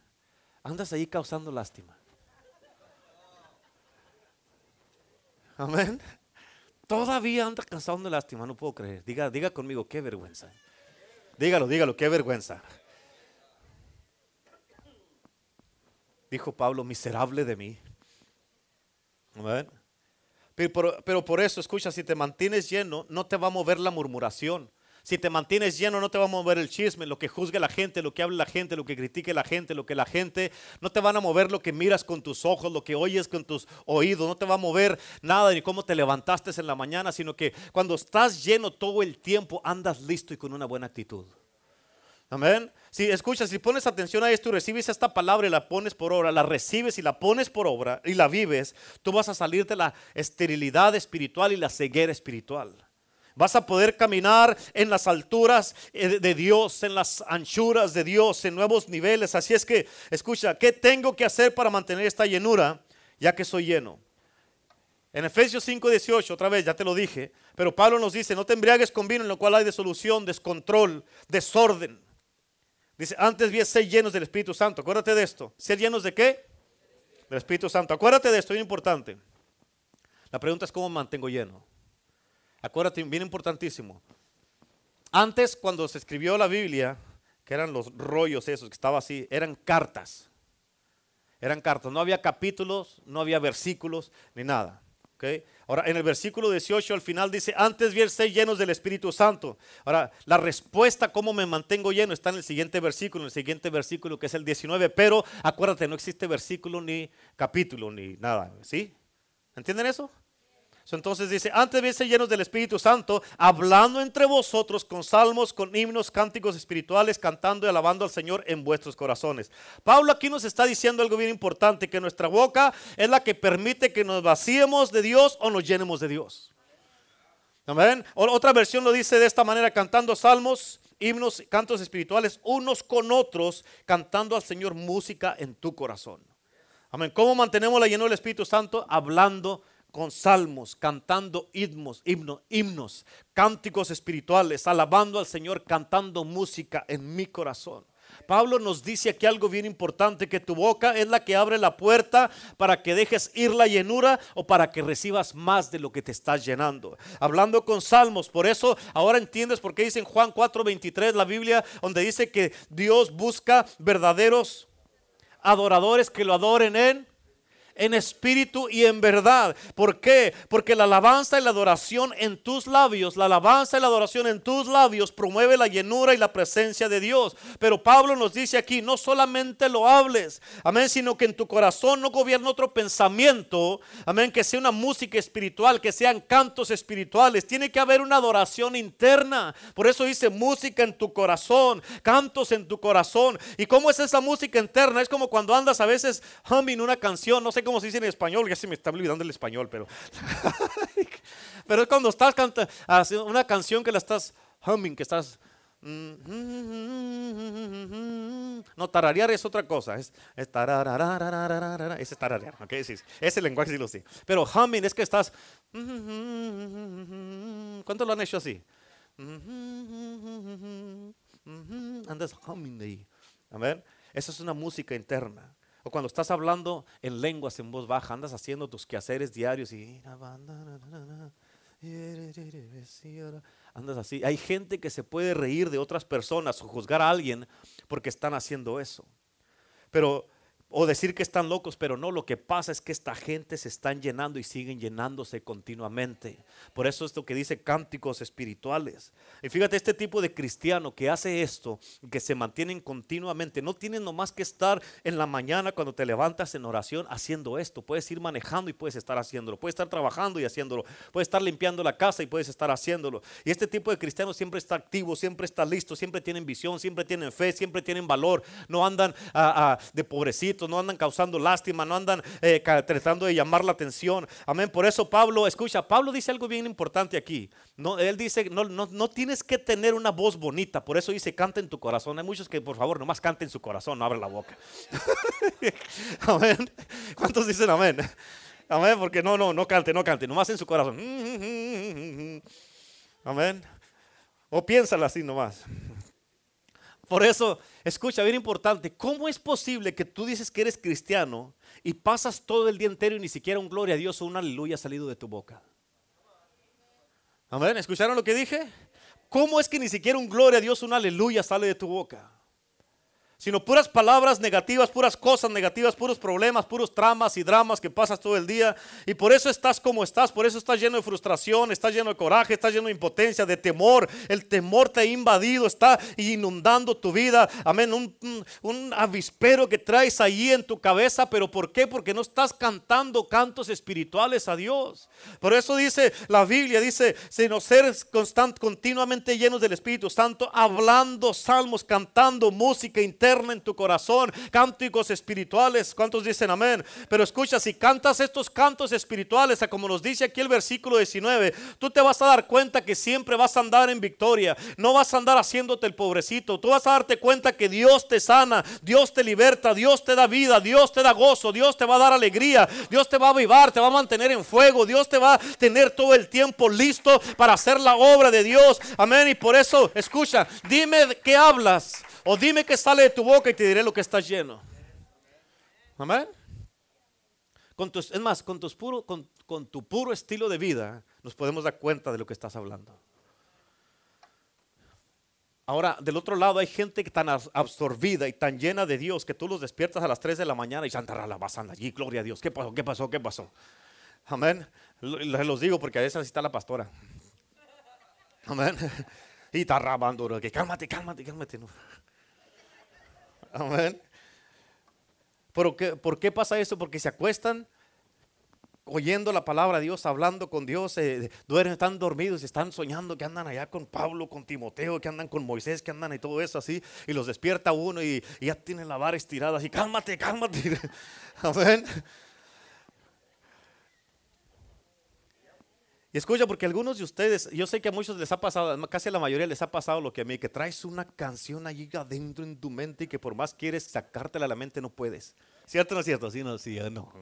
andas ahí causando lástima. Amén. Todavía andas causando lástima, no puedo creer. Diga, diga conmigo, qué vergüenza. Dígalo, dígalo, qué vergüenza. Dijo Pablo, miserable de mí. Amén. Pero, pero, por eso, escucha, si te mantienes lleno, no te va a mover la murmuración. Si te mantienes lleno, no te va a mover el chisme, lo que juzgue la gente, lo que hable la gente, lo que critique la gente, lo que la gente. No te van a mover lo que miras con tus ojos, lo que oyes con tus oídos. No te va a mover nada ni cómo te levantaste en la mañana, sino que cuando estás lleno todo el tiempo, andas listo y con una buena actitud. Amén. Si escuchas, si pones atención a esto y recibes esta palabra y la pones por obra, la recibes y la pones por obra y la vives, tú vas a salir de la esterilidad espiritual y la ceguera espiritual. Vas a poder caminar en las alturas eh, de Dios, en las anchuras de Dios, en nuevos niveles. Así es que, escucha, ¿qué tengo que hacer para mantener esta llenura ya que soy lleno? En Efesios 5:18, otra vez, ya te lo dije, pero Pablo nos dice, no te embriagues con vino en lo cual hay desolución, descontrol, desorden. Dice, antes bien ser llenos del Espíritu Santo. Acuérdate de esto. ¿Ser llenos de qué? Del Espíritu Santo. Acuérdate de esto, es importante. La pregunta es cómo mantengo lleno. Acuérdate, bien importantísimo. Antes, cuando se escribió la Biblia, que eran los rollos esos, que estaba así, eran cartas. Eran cartas. No había capítulos, no había versículos, ni nada. Ahora, en el versículo 18 al final dice, antes bien ser llenos del Espíritu Santo. Ahora, la respuesta, cómo me mantengo lleno, está en el siguiente versículo, en el siguiente versículo que es el 19. Pero acuérdate, no existe versículo ni capítulo ni nada. ¿Sí? ¿Entienden eso? Entonces dice, antes de ser llenos del Espíritu Santo, hablando entre vosotros con salmos, con himnos, cánticos espirituales, cantando y alabando al Señor en vuestros corazones. Pablo aquí nos está diciendo algo bien importante, que nuestra boca es la que permite que nos vaciemos de Dios o nos llenemos de Dios. Amén. Otra versión lo dice de esta manera, cantando salmos, himnos, cantos espirituales, unos con otros, cantando al Señor música en tu corazón. Amén. ¿Cómo mantenemos la llenura del Espíritu Santo? Hablando con salmos, cantando himnos, himnos, himnos, cánticos espirituales, alabando al Señor, cantando música en mi corazón. Pablo nos dice aquí algo bien importante, que tu boca es la que abre la puerta para que dejes ir la llenura o para que recibas más de lo que te estás llenando. Hablando con salmos, por eso ahora entiendes por qué dice en Juan 4:23 la Biblia, donde dice que Dios busca verdaderos adoradores que lo adoren en en espíritu y en verdad. ¿Por qué? Porque la alabanza y la adoración en tus labios, la alabanza y la adoración en tus labios promueve la llenura y la presencia de Dios. Pero Pablo nos dice aquí, no solamente lo hables, amén, sino que en tu corazón no gobierna otro pensamiento, amén, que sea una música espiritual, que sean cantos espirituales. Tiene que haber una adoración interna. Por eso dice música en tu corazón, cantos en tu corazón. ¿Y cómo es esa música interna? Es como cuando andas a veces humming una canción, no sé cómo se dice en español, ya se me está olvidando el español, pero. *laughs* pero es cuando estás cantando una canción que la estás humming, que estás. No, tararear es otra cosa. Es, es tararararararara, ese es tararear. Okay, sí. Ese lenguaje sí lo sé. Pero humming es que estás. ¿Cuántos lo han hecho así? Andas humming ahí. A ver, esa es una música interna. Cuando estás hablando en lenguas en voz baja, andas haciendo tus quehaceres diarios y andas así. Hay gente que se puede reír de otras personas o juzgar a alguien porque están haciendo eso. Pero o decir que están locos, pero no, lo que pasa es que esta gente se están llenando y siguen llenándose continuamente. Por eso es lo que dice cánticos espirituales. Y fíjate, este tipo de cristiano que hace esto, que se mantienen continuamente, no tienen nomás que estar en la mañana cuando te levantas en oración haciendo esto. Puedes ir manejando y puedes estar haciéndolo. Puedes estar trabajando y haciéndolo. Puedes estar limpiando la casa y puedes estar haciéndolo. Y este tipo de cristiano siempre está activo, siempre está listo, siempre tienen visión, siempre tienen fe, siempre tienen valor. No andan de pobrecito no andan causando lástima, no andan eh, tratando de llamar la atención. Amén. Por eso Pablo, escucha, Pablo dice algo bien importante aquí. No, él dice, no, no, no tienes que tener una voz bonita, por eso dice, canta en tu corazón. Hay muchos que, por favor, nomás canten en su corazón, no abra la boca. *laughs* amén. ¿Cuántos dicen amén? Amén, porque no, no, no cante, no cante, nomás en su corazón. *laughs* Amén. O piénsala así nomás. Por eso, escucha, bien importante, ¿cómo es posible que tú dices que eres cristiano y pasas todo el día entero y ni siquiera un gloria a Dios o un aleluya ha salido de tu boca? Amén, ¿escucharon lo que dije? ¿Cómo es que ni siquiera un gloria a Dios o un aleluya sale de tu boca? Sino puras palabras negativas, puras cosas negativas, puros problemas, puros tramas y dramas que pasas todo el día. Y por eso estás como estás, por eso estás lleno de frustración, estás lleno de coraje, estás lleno de impotencia, de temor. El temor te ha invadido, está inundando tu vida. Amén, un, un, avispero que traes ahí en tu cabeza, pero ¿por qué? Porque no estás cantando cantos espirituales a Dios. Por eso dice la Biblia, dice, sino ser constant, continuamente llenos del Espíritu Santo, hablando salmos, cantando música interna en tu corazón, cánticos espirituales. ¿Cuántos dicen amén? Pero escucha, si cantas estos cantos espirituales, como nos dice aquí el versículo 19, tú te vas a dar cuenta que siempre vas a andar en victoria. No vas a andar haciéndote el pobrecito. Tú vas a darte cuenta que Dios te sana, Dios te liberta, Dios te da vida, Dios te da gozo, Dios te va a dar alegría, Dios te va a avivar, te va a mantener en fuego, Dios te va a tener todo el tiempo listo para hacer la obra de Dios. Amén. Y por eso, escucha, dime qué hablas. O dime que sale de tu boca y te diré lo que está lleno. Amén. Con es más, con, tu puro estilo de vida nos podemos dar cuenta de lo que estás hablando. Ahora, del otro lado hay gente tan absorbida y tan llena de Dios que tú los despiertas a las 3 de la mañana y Santa la allí, gloria a Dios. ¿Qué pasó? ¿Qué pasó? ¿Qué pasó? Amén. Los digo porque a veces está la pastora. Amén. *laughs* Y está rabando, que cálmate, cálmate, cálmate. Amén. ¿Por qué, ¿Por qué pasa eso? Porque se acuestan oyendo la palabra de Dios, hablando con Dios, eh, duermen, están dormidos, están soñando que andan allá con Pablo, con Timoteo, que andan con Moisés, que andan y todo eso así, y los despierta uno y, y ya tienen la vara estirada así, cálmate, cálmate. *laughs* Amén. Y escucha, porque algunos de ustedes, yo sé que a muchos les ha pasado, casi a la mayoría les ha pasado lo que a mí, que traes una canción allí adentro en tu mente y que por más quieres sacártela a la mente no puedes. ¿Cierto o no es cierto? Sí, no, sí, no.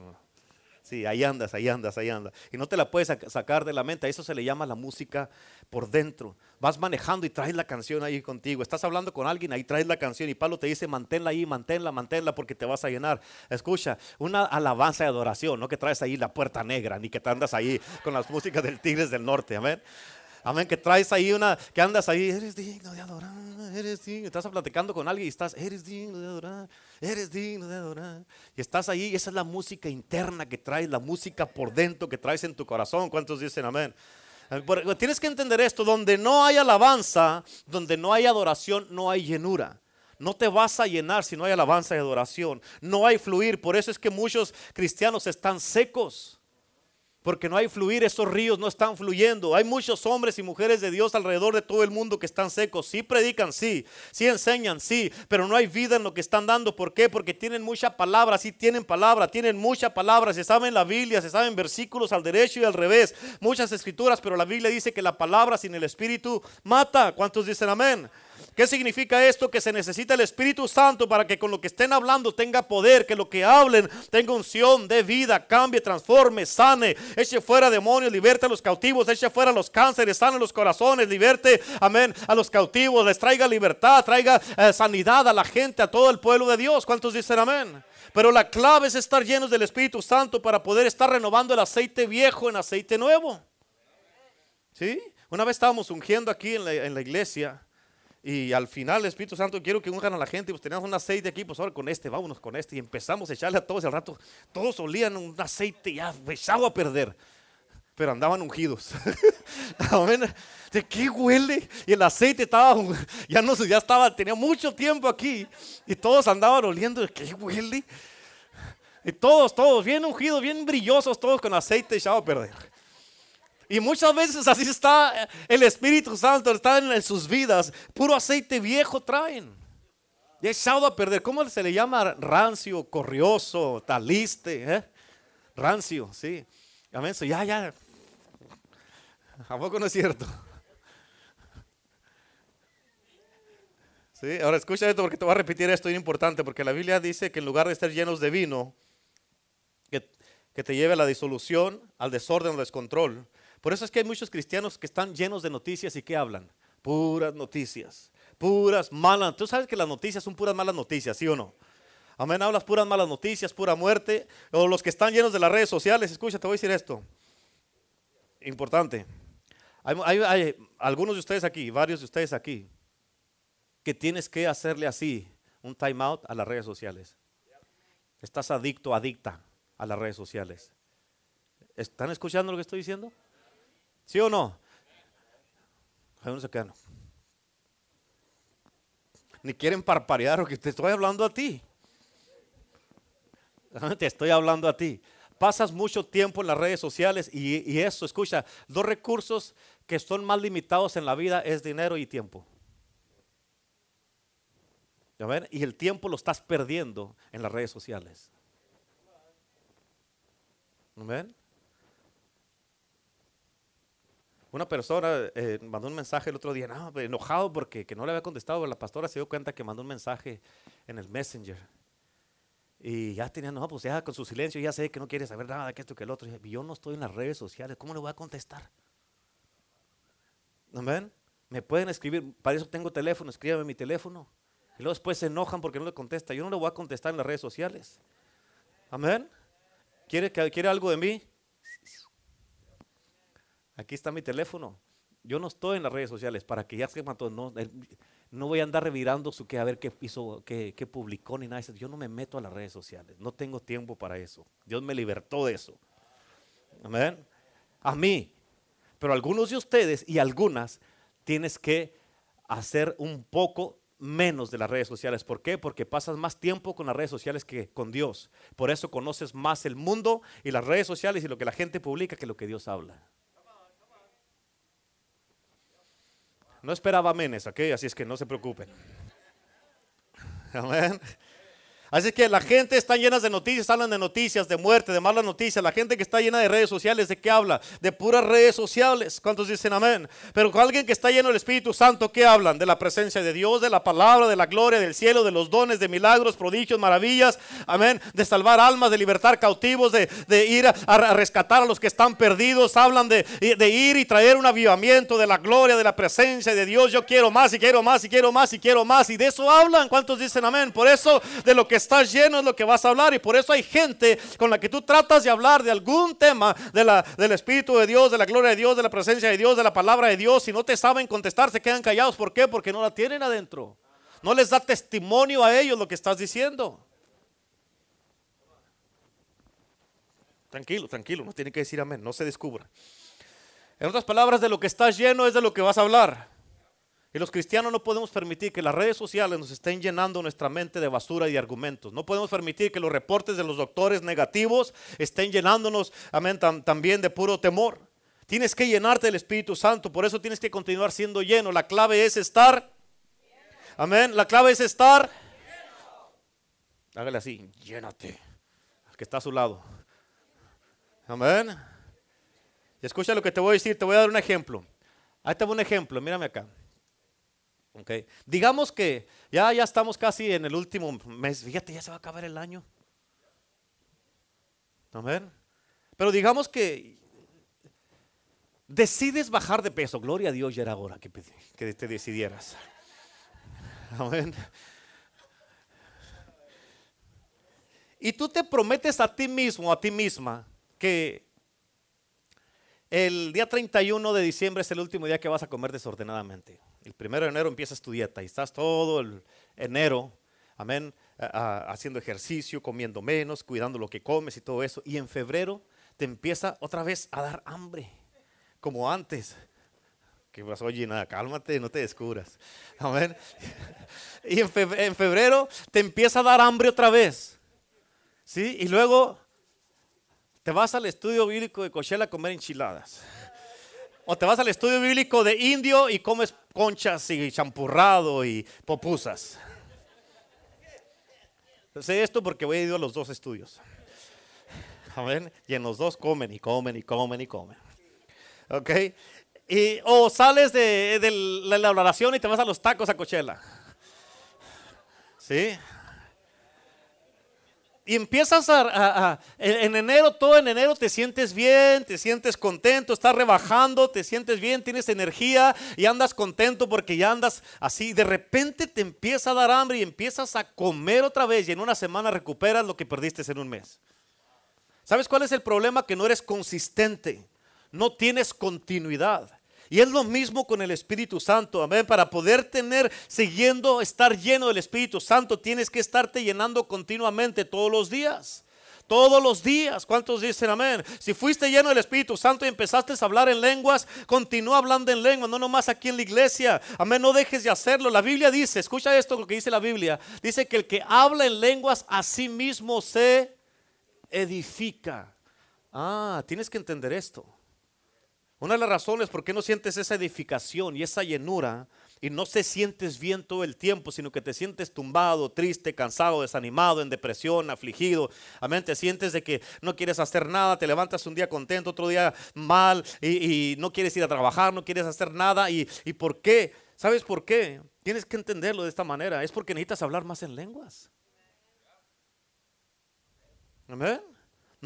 Sí, ahí andas, ahí andas, ahí andas. Y no te la puedes sacar de la mente. A eso se le llama la música por dentro. Vas manejando y traes la canción ahí contigo. Estás hablando con alguien, ahí traes la canción. Y Pablo te dice, manténla ahí, manténla, manténla porque te vas a llenar. Escucha, una alabanza de adoración, no que traes ahí la puerta negra, ni que te andas ahí con las músicas del Tigres del Norte. Amén. Amén, que traes ahí una, que andas ahí, eres digno de adorar, eres digno. Estás platicando con alguien y estás, eres digno de adorar, eres digno de adorar. Y estás ahí esa es la música interna que traes, la música por dentro que traes en tu corazón. ¿Cuántos dicen amén? Tienes que entender esto, donde no hay alabanza, donde no hay adoración, no hay llenura. No te vas a llenar si no hay alabanza y adoración. No hay fluir. Por eso es que muchos cristianos están secos porque no hay fluir, esos ríos no están fluyendo. Hay muchos hombres y mujeres de Dios alrededor de todo el mundo que están secos. Sí predican, sí, sí enseñan, sí, pero no hay vida en lo que están dando. ¿Por qué? Porque tienen mucha palabra, sí tienen palabra, tienen mucha palabra, se saben la Biblia, se saben versículos al derecho y al revés, muchas escrituras, pero la Biblia dice que la palabra sin el Espíritu mata. ¿Cuántos dicen amén? ¿Qué significa esto? Que se necesita el Espíritu Santo para que con lo que estén hablando tenga poder, que lo que hablen tenga unción, de vida, cambie, transforme, sane, eche fuera demonios, liberte a los cautivos, eche fuera los cánceres, sane los corazones, liberte, amén, a los cautivos, les traiga libertad, traiga eh, sanidad a la gente, a todo el pueblo de Dios. ¿Cuántos dicen amén? Pero la clave es estar llenos del Espíritu Santo para poder estar renovando el aceite viejo en aceite nuevo. ¿Sí? Una vez estábamos ungiendo aquí en la iglesia y al final Espíritu Santo quiero que unjan a la gente. Pues teníamos un aceite aquí, pues ahora con este, vámonos con este. Y empezamos a echarle a todos el rato. Todos olían un aceite ya echado a perder. Pero andaban ungidos. *laughs* ¿De qué huele? Y el aceite estaba, ya no ya estaba, tenía mucho tiempo aquí. Y todos andaban oliendo, ¿de qué huele? Y todos, todos, bien ungidos, bien brillosos, todos con aceite echado a perder. Y muchas veces así está el Espíritu Santo, está en sus vidas. Puro aceite viejo traen. Y echado a perder. ¿Cómo se le llama? Rancio, corrioso, taliste. Eh? Rancio, sí. Amén. ya, ya. ¿A poco no es cierto? Sí, ahora escucha esto porque te voy a repetir esto, es importante, porque la Biblia dice que en lugar de estar llenos de vino, que te lleve a la disolución, al desorden al descontrol, por eso es que hay muchos cristianos que están llenos de noticias y que hablan. Puras noticias, puras malas. Tú sabes que las noticias son puras malas noticias, ¿sí o no? Amén, hablas puras malas noticias, pura muerte. O los que están llenos de las redes sociales, escucha, te voy a decir esto. Importante. Hay, hay algunos de ustedes aquí, varios de ustedes aquí, que tienes que hacerle así, un time out a las redes sociales. Estás adicto, adicta a las redes sociales. ¿Están escuchando lo que estoy diciendo? ¿Sí o no? se quedan. Ni quieren parparear porque te estoy hablando a ti. *laughs* Te estoy hablando a ti. Pasas mucho tiempo en las redes sociales y, y eso, escucha, dos recursos que son más limitados en la vida es dinero y tiempo. Y el tiempo lo estás perdiendo en las redes sociales. ¿Ven? Una persona eh, mandó un mensaje el otro día, no, enojado porque que no le había contestado, la pastora se dio cuenta que mandó un mensaje en el Messenger. Y ya tenía, no, pues ya con su silencio, ya sé que no quiere saber nada que esto que el otro. Yo no estoy en las redes sociales, ¿cómo le voy a contestar? ¿Amén? Me pueden escribir, para eso tengo teléfono, escríbame mi teléfono. Y luego después se enojan porque no le contesta. Yo no le voy a contestar en las redes sociales. Amén. ¿Quiere, ¿Quiere algo de mí? Aquí está mi teléfono. Yo no estoy en las redes sociales para que ya se mató. No, no voy a andar revirando su a ver qué hizo, qué, qué publicó ni nada. Yo no me meto a las redes sociales. No tengo tiempo para eso. Dios me libertó de eso. Amén. A mí. Pero algunos de ustedes y algunas tienes que hacer un poco menos de las redes sociales. ¿Por qué? Porque pasas más tiempo con las redes sociales que con Dios. Por eso conoces más el mundo y las redes sociales y lo que la gente publica que lo que Dios habla. No esperaba menes, ¿ok? Así es que no se preocupen. *laughs* Amén. Así que la gente está llena de noticias, hablan de noticias, de muerte, de malas noticias. La gente que está llena de redes sociales, ¿de qué habla? De puras redes sociales. ¿Cuántos dicen amén? Pero con alguien que está lleno del Espíritu Santo, ¿qué hablan? De la presencia de Dios, de la palabra, de la gloria del cielo, de los dones, de milagros, prodigios, maravillas. Amén. De salvar almas, de libertar cautivos, de, ir a, rescatar a los que están perdidos. Hablan de, de ir y traer un avivamiento de la gloria, de la presencia de Dios. Yo quiero más y quiero más y quiero más y quiero más. Y de eso hablan. ¿Cuántos dicen amén? Por eso, de lo que estás lleno es lo que vas a hablar y por eso hay gente con la que tú tratas de hablar de algún tema de la, del Espíritu de Dios, de la gloria de Dios, de la presencia de Dios, de la palabra de Dios y no te saben contestar, se quedan callados. ¿Por qué? Porque no la tienen adentro. No les da testimonio a ellos lo que estás diciendo. Tranquilo, tranquilo, no tiene que decir amén, no se descubra. En otras palabras, de lo que estás lleno es de lo que vas a hablar. Y los cristianos no podemos permitir que las redes sociales nos estén llenando nuestra mente de basura y argumentos. No podemos permitir que los reportes de los doctores negativos estén llenándonos amén, también de puro temor. Tienes que llenarte del Espíritu Santo, por eso tienes que continuar siendo lleno. La clave es estar. Amén. La clave es estar. Hágale así, llénate. Al que está a su lado. Amén. Y escucha lo que te voy a decir, te voy a dar un ejemplo. Ahí te voy un ejemplo, mírame acá. Okay. Digamos que ya, ya estamos casi en el último mes. Fíjate, ya se va a acabar el año. Amén. Pero digamos que decides bajar de peso. Gloria a Dios, ya era hora que, que te decidieras. Amén. Y tú te prometes a ti mismo, a ti misma, que el día 31 de diciembre es el último día que vas a comer desordenadamente. El primero de enero empiezas tu dieta y estás todo el enero, amén, haciendo ejercicio, comiendo menos, cuidando lo que comes y todo eso. Y en febrero te empieza otra vez a dar hambre, como antes. Vas, oye, nada, cálmate, no te descubras. Amén. *laughs* Y en febrero te empieza a dar hambre otra vez. ¿Sí? Y luego te vas al estudio bíblico de Coachella a comer enchiladas. O te vas al estudio bíblico de indio y comes conchas y champurrado y popusas. Sé esto porque voy a ir a los dos estudios. Y en los dos comen y comen y comen y comen. ¿Ok? Y, o sales de, la oración y te vas a los tacos a Coachella. ¿Sí? Y empiezas a, en enero, todo en enero te sientes bien, te sientes contento, estás rebajando, te sientes bien, tienes energía y andas contento porque ya andas así. De repente te empieza a dar hambre y empiezas a comer otra vez y en una semana recuperas lo que perdiste en un mes. ¿Sabes cuál es el problema? Que no eres consistente, no tienes continuidad. Y es lo mismo con el Espíritu Santo, amén. Para poder tener, siguiendo, estar lleno del Espíritu Santo, tienes que estarte llenando continuamente todos los días. Todos los días. ¿Cuántos dicen amén? Si fuiste lleno del Espíritu Santo y empezaste a hablar en lenguas, continúa hablando en lenguas, no nomás aquí en la iglesia. Amén, no dejes de hacerlo. La Biblia dice, escucha esto lo que dice la Biblia. Dice que el que habla en lenguas a sí mismo se edifica. Ah, tienes que entender esto. Una de las razones por qué no sientes esa edificación y esa llenura y no se sientes bien todo el tiempo, sino que te sientes tumbado, triste, cansado, desanimado, en depresión, afligido. Amén. Te sientes de que no quieres hacer nada, te levantas un día contento, otro día mal y, no quieres ir a trabajar, no quieres hacer nada. ¿Y, ¿Y por qué? ¿Sabes por qué? Tienes que entenderlo de esta manera. Es porque necesitas hablar más en lenguas. Amén.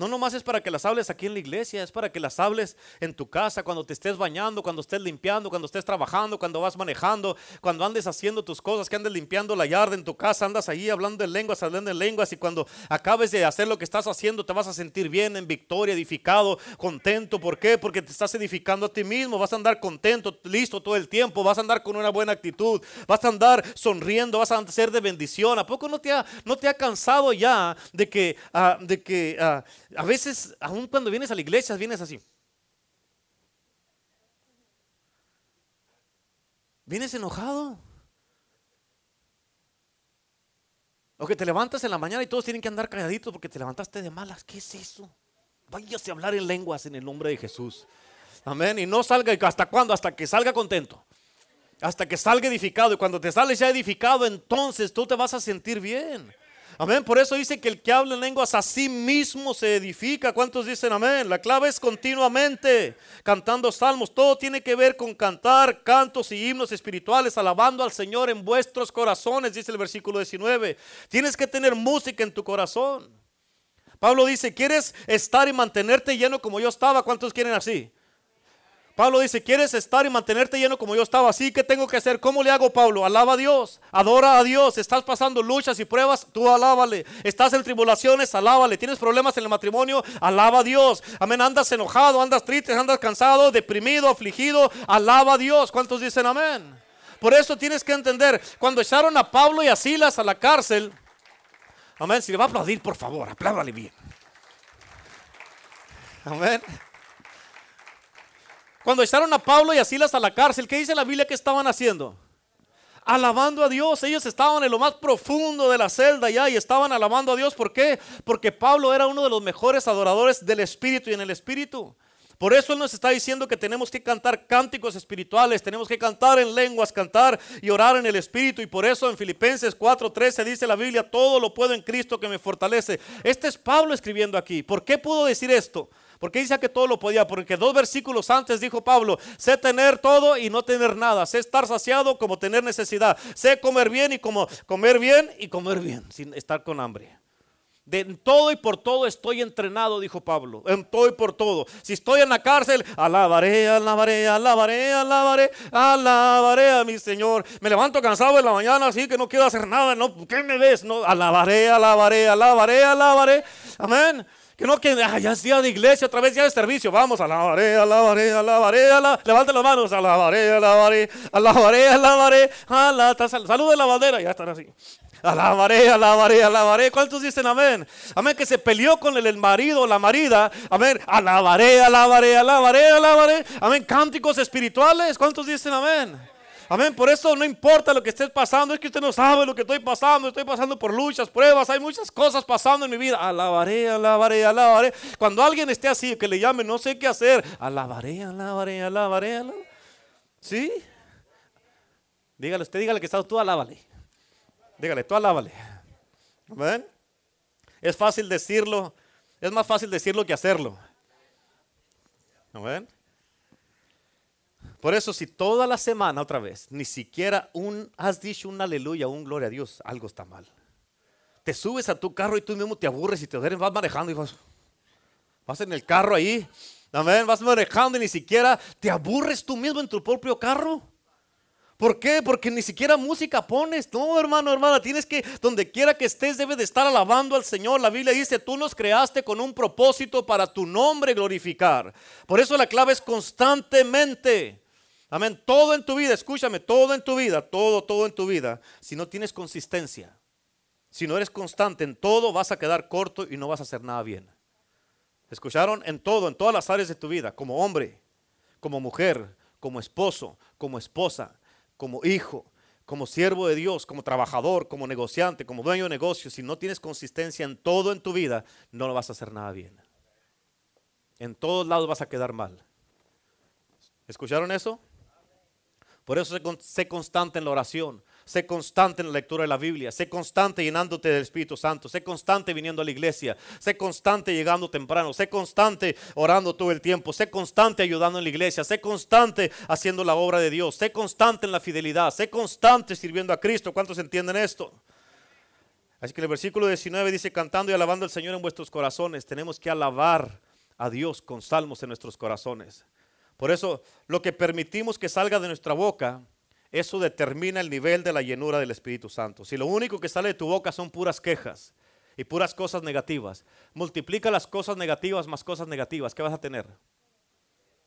No nomás es para que las hables aquí en la iglesia, es para que las hables en tu casa, cuando te estés bañando, cuando estés limpiando, cuando estés trabajando, cuando vas manejando, cuando andes haciendo tus cosas, que andes limpiando la yarda en tu casa, andas ahí hablando en lenguas, hablando en lenguas y cuando acabes de hacer lo que estás haciendo te vas a sentir bien, en victoria, edificado, contento. ¿Por qué? Porque te estás edificando a ti mismo, vas a andar contento, listo todo el tiempo, vas a andar con una buena actitud, vas a andar sonriendo, vas a ser de bendición. ¿A poco no te ha, no te ha cansado ya de que, ah, de que ah, a veces, aun cuando vienes a la iglesia, vienes así. Vienes enojado. O que te levantas en la mañana y todos tienen que andar calladitos porque te levantaste de malas. ¿Qué es eso? Váyase a hablar en lenguas en el nombre de Jesús. Amén. Y no salga, ¿hasta cuándo? Hasta que salga contento. Hasta que salga edificado. Y cuando te sales ya edificado, entonces tú te vas a sentir bien. Amén. Por eso dice que el que habla en lenguas a sí mismo se edifica. ¿Cuántos dicen amén? La clave es continuamente cantando salmos. Todo tiene que ver con cantar cantos y himnos espirituales, alabando al Señor en vuestros corazones, dice el versículo 19. Tienes que tener música en tu corazón. Pablo dice, ¿quieres estar y mantenerte lleno como yo estaba? ¿Cuántos quieren así? Pablo dice, ¿quieres estar y mantenerte lleno como yo estaba? Así, ¿qué tengo que hacer? ¿Cómo le hago, Pablo? Alaba a Dios, adora a Dios. Estás pasando luchas y pruebas, tú alábale. Estás en tribulaciones, alábale. Tienes problemas en el matrimonio, alaba a Dios. Amén, andas enojado, andas triste, andas cansado, deprimido, afligido, alaba a Dios. ¿Cuántos dicen amén? Por eso tienes que entender, cuando echaron a Pablo y a Silas a la cárcel, amén, si le va a aplaudir, por favor, apláudale bien. Amén. Cuando echaron a Pablo y a Silas a la cárcel, ¿qué dice la Biblia que estaban haciendo? Alabando a Dios. Ellos estaban en lo más profundo de la celda ya y estaban alabando a Dios. ¿Por qué? Porque Pablo era uno de los mejores adoradores del Espíritu y en el Espíritu. Por eso Él nos está diciendo que tenemos que cantar cánticos espirituales, tenemos que cantar en lenguas, cantar y orar en el Espíritu. Y por eso en Filipenses 4:13 dice la Biblia, todo lo puedo en Cristo que me fortalece. Este es Pablo escribiendo aquí. ¿Por qué pudo decir esto? Porque dice que todo lo podía, porque dos versículos antes dijo Pablo, sé tener todo y no tener nada, sé estar saciado como tener necesidad, sé comer bien y como comer bien y comer bien, sin estar con hambre. De todo y por todo estoy entrenado, dijo Pablo. En todo y por todo. Si estoy en la cárcel, alabaré, alabaré, alabaré, alabaré, alabaré a mi Señor. Me levanto cansado en la mañana, así que no quiero hacer nada. No, ¿qué me ves? No, alabaré, alabaré, alabaré, alabaré. Amén. Que no, que ya es día de iglesia, otra vez día de servicio. Vamos, alabaré, alabaré, alabaré, alabaré. Levante las manos, alabaré, alabaré, alabaré, alabaré. alabaré. Salud de la bandera, ya están así. Alabaré, alabaré, alabaré. ¿Cuántos dicen amén? Amén, que se peleó con el, marido o la marida. Amén, alabaré, alabaré, alabaré, alabaré. Amén, cánticos espirituales. ¿Cuántos dicen amén? Amén, por eso no importa lo que estés pasando, es que usted no sabe lo que estoy pasando, estoy pasando por luchas, pruebas, hay muchas cosas pasando en mi vida. Alabaré, alabaré, alabaré. Cuando alguien esté así, que le llame, no sé qué hacer, alabaré, alabaré, alabaré, alabaré. ¿Sí? Dígale, usted dígale que estás tú, alábale. Dígale, tú alábale. Amén. Es fácil decirlo, es más fácil decirlo que hacerlo. Amén. Por eso si toda la semana otra vez, ni siquiera un, has dicho un aleluya, un gloria a Dios, algo está mal. Te subes a tu carro y tú mismo te aburres y te vas manejando y vas, vas en el carro ahí, amén, vas manejando y ni siquiera te aburres tú mismo en tu propio carro. ¿Por qué? Porque ni siquiera música pones. No, hermano, hermana, tienes que, donde quiera que estés, debes de estar alabando al Señor. La Biblia dice, tú nos creaste con un propósito para tu nombre glorificar. Por eso la clave es constantemente. Amén. Todo en tu vida, escúchame, todo en tu vida, todo, todo en tu vida. Si no tienes consistencia, si no eres constante en todo, vas a quedar corto y no vas a hacer nada bien. ¿Escucharon? En todo, en todas las áreas de tu vida, como hombre, como mujer, como esposo, como esposa, como hijo, como siervo de Dios, como trabajador, como negociante, como dueño de negocio, si no tienes consistencia en todo en tu vida, no lo vas a hacer nada bien. En todos lados vas a quedar mal. ¿Escucharon eso? Por eso sé constante en la oración, sé constante en la lectura de la Biblia, sé constante llenándote del Espíritu Santo, sé constante viniendo a la iglesia, sé constante llegando temprano, sé constante orando todo el tiempo, sé constante ayudando en la iglesia, sé constante haciendo la obra de Dios, sé constante en la fidelidad, sé constante sirviendo a Cristo. ¿Cuántos entienden esto? Así que el versículo 19 dice, cantando y alabando al Señor en vuestros corazones, tenemos que alabar a Dios con salmos en nuestros corazones. Por eso, lo que permitimos que salga de nuestra boca, eso determina el nivel de la llenura del Espíritu Santo. Si lo único que sale de tu boca son puras quejas y puras cosas negativas, multiplica las cosas negativas más cosas negativas, ¿qué vas a tener?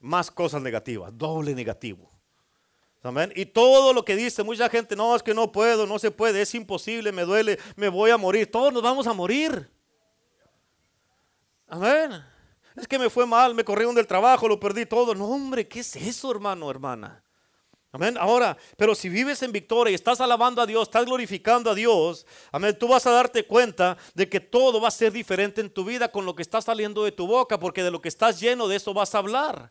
Más cosas negativas, doble negativo. Amén. Y todo lo que dice mucha gente, no, es que no puedo, no se puede, es imposible, me duele, me voy a morir. Todos nos vamos a morir. Amén. Es que me fue mal, me corrieron del trabajo, lo perdí todo. No, hombre, ¿qué es eso, hermano, hermana? Amén. Ahora, pero si vives en victoria y estás alabando a Dios, estás glorificando a Dios, amén, tú vas a darte cuenta de que todo va a ser diferente en tu vida con lo que está saliendo de tu boca, porque de lo que estás lleno de eso vas a hablar.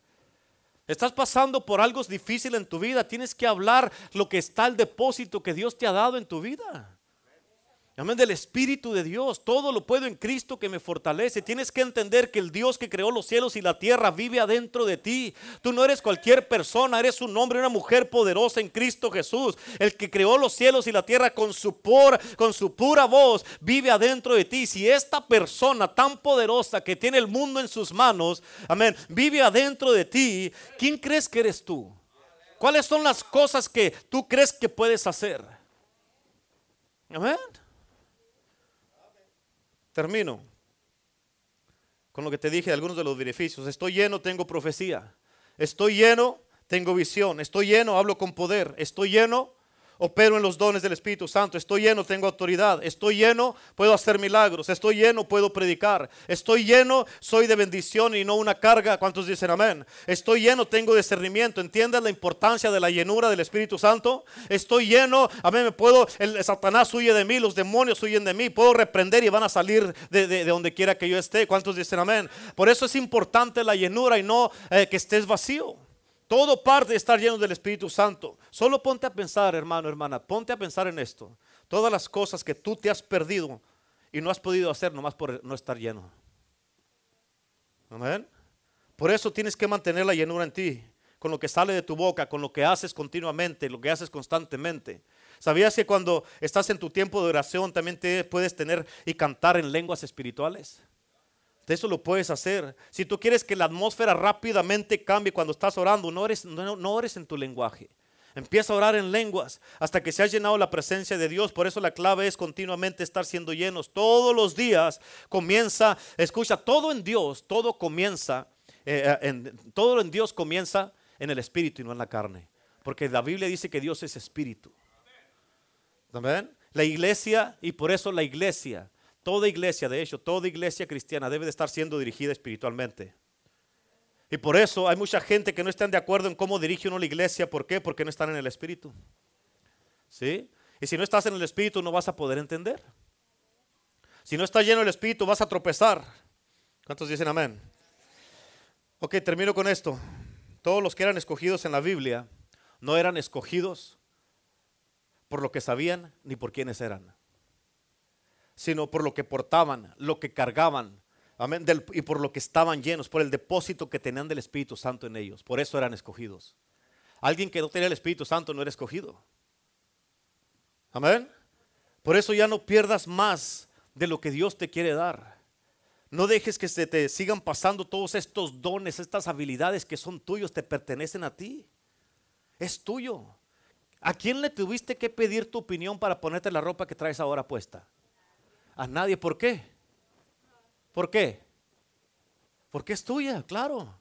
Estás pasando por algo difícil en tu vida, tienes que hablar lo que está el depósito que Dios te ha dado en tu vida. Amén del Espíritu de Dios. Todo lo puedo en Cristo que me fortalece. Tienes que entender que el Dios que creó los cielos y la tierra vive adentro de ti. Tú no eres cualquier persona, eres un hombre, una mujer poderosa en Cristo Jesús. El que creó los cielos y la tierra con su, pura, con su pura voz vive adentro de ti. Si esta persona tan poderosa que tiene el mundo en sus manos, amén, vive adentro de ti, ¿quién crees que eres tú? ¿Cuáles son las cosas que tú crees que puedes hacer? Amén. Termino con lo que te dije de algunos de los beneficios. Estoy lleno, tengo profecía. Estoy lleno, tengo visión. Estoy lleno, hablo con poder. Estoy lleno, opero en los dones del Espíritu Santo. Estoy lleno, tengo autoridad. Estoy lleno, puedo hacer milagros. Estoy lleno, puedo predicar. Estoy lleno, soy de bendición y no una carga. ¿Cuántos dicen amén? Estoy lleno, tengo discernimiento. ¿Entiendes la importancia de la llenura del Espíritu Santo? Estoy lleno, amén, me puedo, el, Satanás huye de mí, los demonios huyen de mí. Puedo reprender y van a salir de, donde quiera que yo esté. ¿Cuántos dicen amén? Por eso es importante la llenura y no eh, que estés vacío. Todo parte de estar lleno del Espíritu Santo. Solo ponte a pensar, hermano, hermana, ponte a pensar en esto. Todas las cosas que tú te has perdido y no has podido hacer nomás por no estar lleno. Amén. Por eso tienes que mantener la llenura en ti, con lo que sale de tu boca, con lo que haces continuamente, lo que haces constantemente. ¿Sabías que cuando estás en tu tiempo de oración también te puedes tener y cantar en lenguas espirituales? Eso lo puedes hacer. Si tú quieres que la atmósfera rápidamente cambie cuando estás orando, no ores, no, ores en tu lenguaje. Empieza a orar en lenguas hasta que se ha llenado la presencia de Dios. Por eso la clave es continuamente estar siendo llenos. Todos los días comienza, escucha, todo en Dios, todo comienza, eh, en, todo en Dios comienza en el espíritu y no en la carne. Porque la Biblia dice que Dios es espíritu. ¿Amén? La iglesia, y por eso la iglesia Toda iglesia, de hecho, toda iglesia cristiana debe de estar siendo dirigida espiritualmente. Y por eso hay mucha gente que no están de acuerdo en cómo dirige uno la iglesia. ¿Por qué? Porque no están en el Espíritu. ¿Sí? Y si no estás en el Espíritu no vas a poder entender. Si no estás lleno del Espíritu vas a tropezar. ¿Cuántos dicen amén? Ok, termino con esto. Todos los que eran escogidos en la Biblia no eran escogidos por lo que sabían ni por quiénes eran sino por lo que portaban, lo que cargaban, amén, y por lo que estaban llenos, por el depósito que tenían del Espíritu Santo en ellos. Por eso eran escogidos. Alguien que no tenía el Espíritu Santo no era escogido. Amén. Por eso ya no pierdas más de lo que Dios te quiere dar. No dejes que se te sigan pasando todos estos dones, estas habilidades que son tuyos, te pertenecen a ti. Es tuyo. ¿A quién le tuviste que pedir tu opinión para ponerte la ropa que traes ahora puesta? A nadie. ¿Por qué? ¿Por qué? Porque es tuya, claro.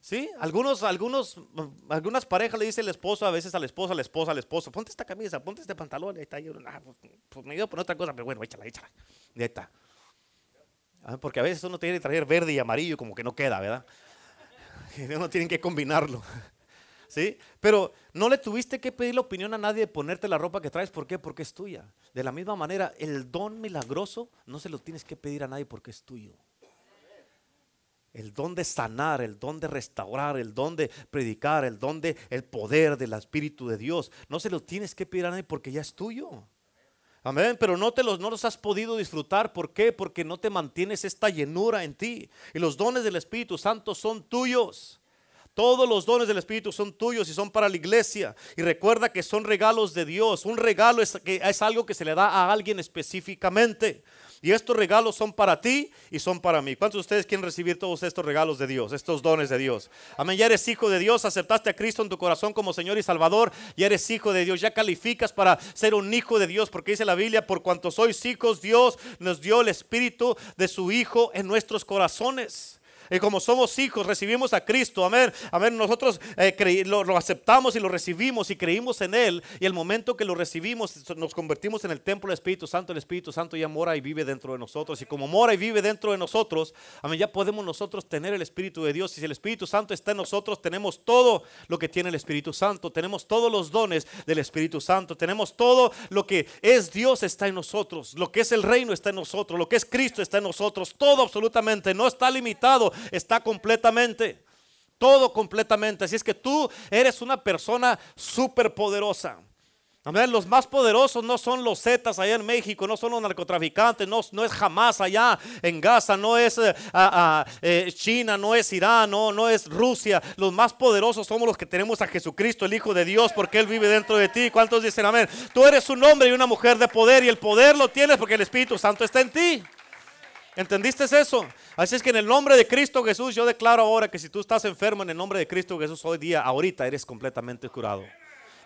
¿Sí? Algunos, algunos, algunas parejas le dicen el esposo a veces a la esposa, a la esposa, al esposo, ponte esta camisa, ponte este pantalón, ahí está. Yo, ah, pues, pues, me dio por otra cosa, pero bueno, échala, échala. Ahí está. Ah, porque a veces uno tiene que traer verde y amarillo, como que no queda, ¿verdad? *laughs* Uno tiene que combinarlo. ¿Sí? Pero no le tuviste que pedir la opinión a nadie de ponerte la ropa que traes. ¿Por qué? Porque es tuya. De la misma manera, el don milagroso no se lo tienes que pedir a nadie porque es tuyo. El don de sanar, el don de restaurar, el don de predicar, el don de el poder del Espíritu de Dios, no se lo tienes que pedir a nadie porque ya es tuyo. Amén, pero no, te los, no los has podido disfrutar. ¿Por qué? Porque no te mantienes esta llenura en ti. Y los dones del Espíritu Santo son tuyos. Todos los dones del Espíritu son tuyos y son para la iglesia. Y recuerda que son regalos de Dios. Un regalo es, es algo que se le da a alguien específicamente. Y estos regalos son para ti y son para mí. ¿Cuántos de ustedes quieren recibir todos estos regalos de Dios, estos dones de Dios? Amén, ya eres hijo de Dios, aceptaste a Cristo en tu corazón como Señor y Salvador, ya eres hijo de Dios, ya calificas para ser un hijo de Dios, porque dice la Biblia, por cuanto sois hijos, Dios nos dio el Espíritu de su Hijo en nuestros corazones. Y como somos hijos, recibimos a Cristo. Amén. Amén. Nosotros eh, lo, aceptamos y lo recibimos y creímos en Él. Y el momento que lo recibimos, nos convertimos en el templo del Espíritu Santo. El Espíritu Santo ya mora y vive dentro de nosotros. Y como mora y vive dentro de nosotros, amén, ya podemos nosotros tener el Espíritu de Dios. Y si el Espíritu Santo está en nosotros, tenemos todo lo que tiene el Espíritu Santo. Tenemos todos los dones del Espíritu Santo. Tenemos todo lo que es Dios está en nosotros. Lo que es el reino está en nosotros. Lo que es Cristo está en nosotros. Todo absolutamente. No está limitado está completamente. Todo completamente. Así es que tú eres una persona súper poderosa. Amén. Los más poderosos no son los Zetas allá en México, no son los narcotraficantes, no, no es jamás allá en Gaza, no es eh, eh, China, no es Irán, no, no es Rusia. Los más poderosos somos los que tenemos a Jesucristo, el Hijo de Dios, porque Él vive dentro de ti. ¿Cuántos dicen amén? Tú eres un hombre y una mujer de poder y el poder lo tienes porque el Espíritu Santo está en ti. ¿Entendiste eso? Así es que en el nombre de Cristo Jesús yo declaro ahora que si tú estás enfermo en el nombre de Cristo Jesús hoy día, ahorita eres completamente curado.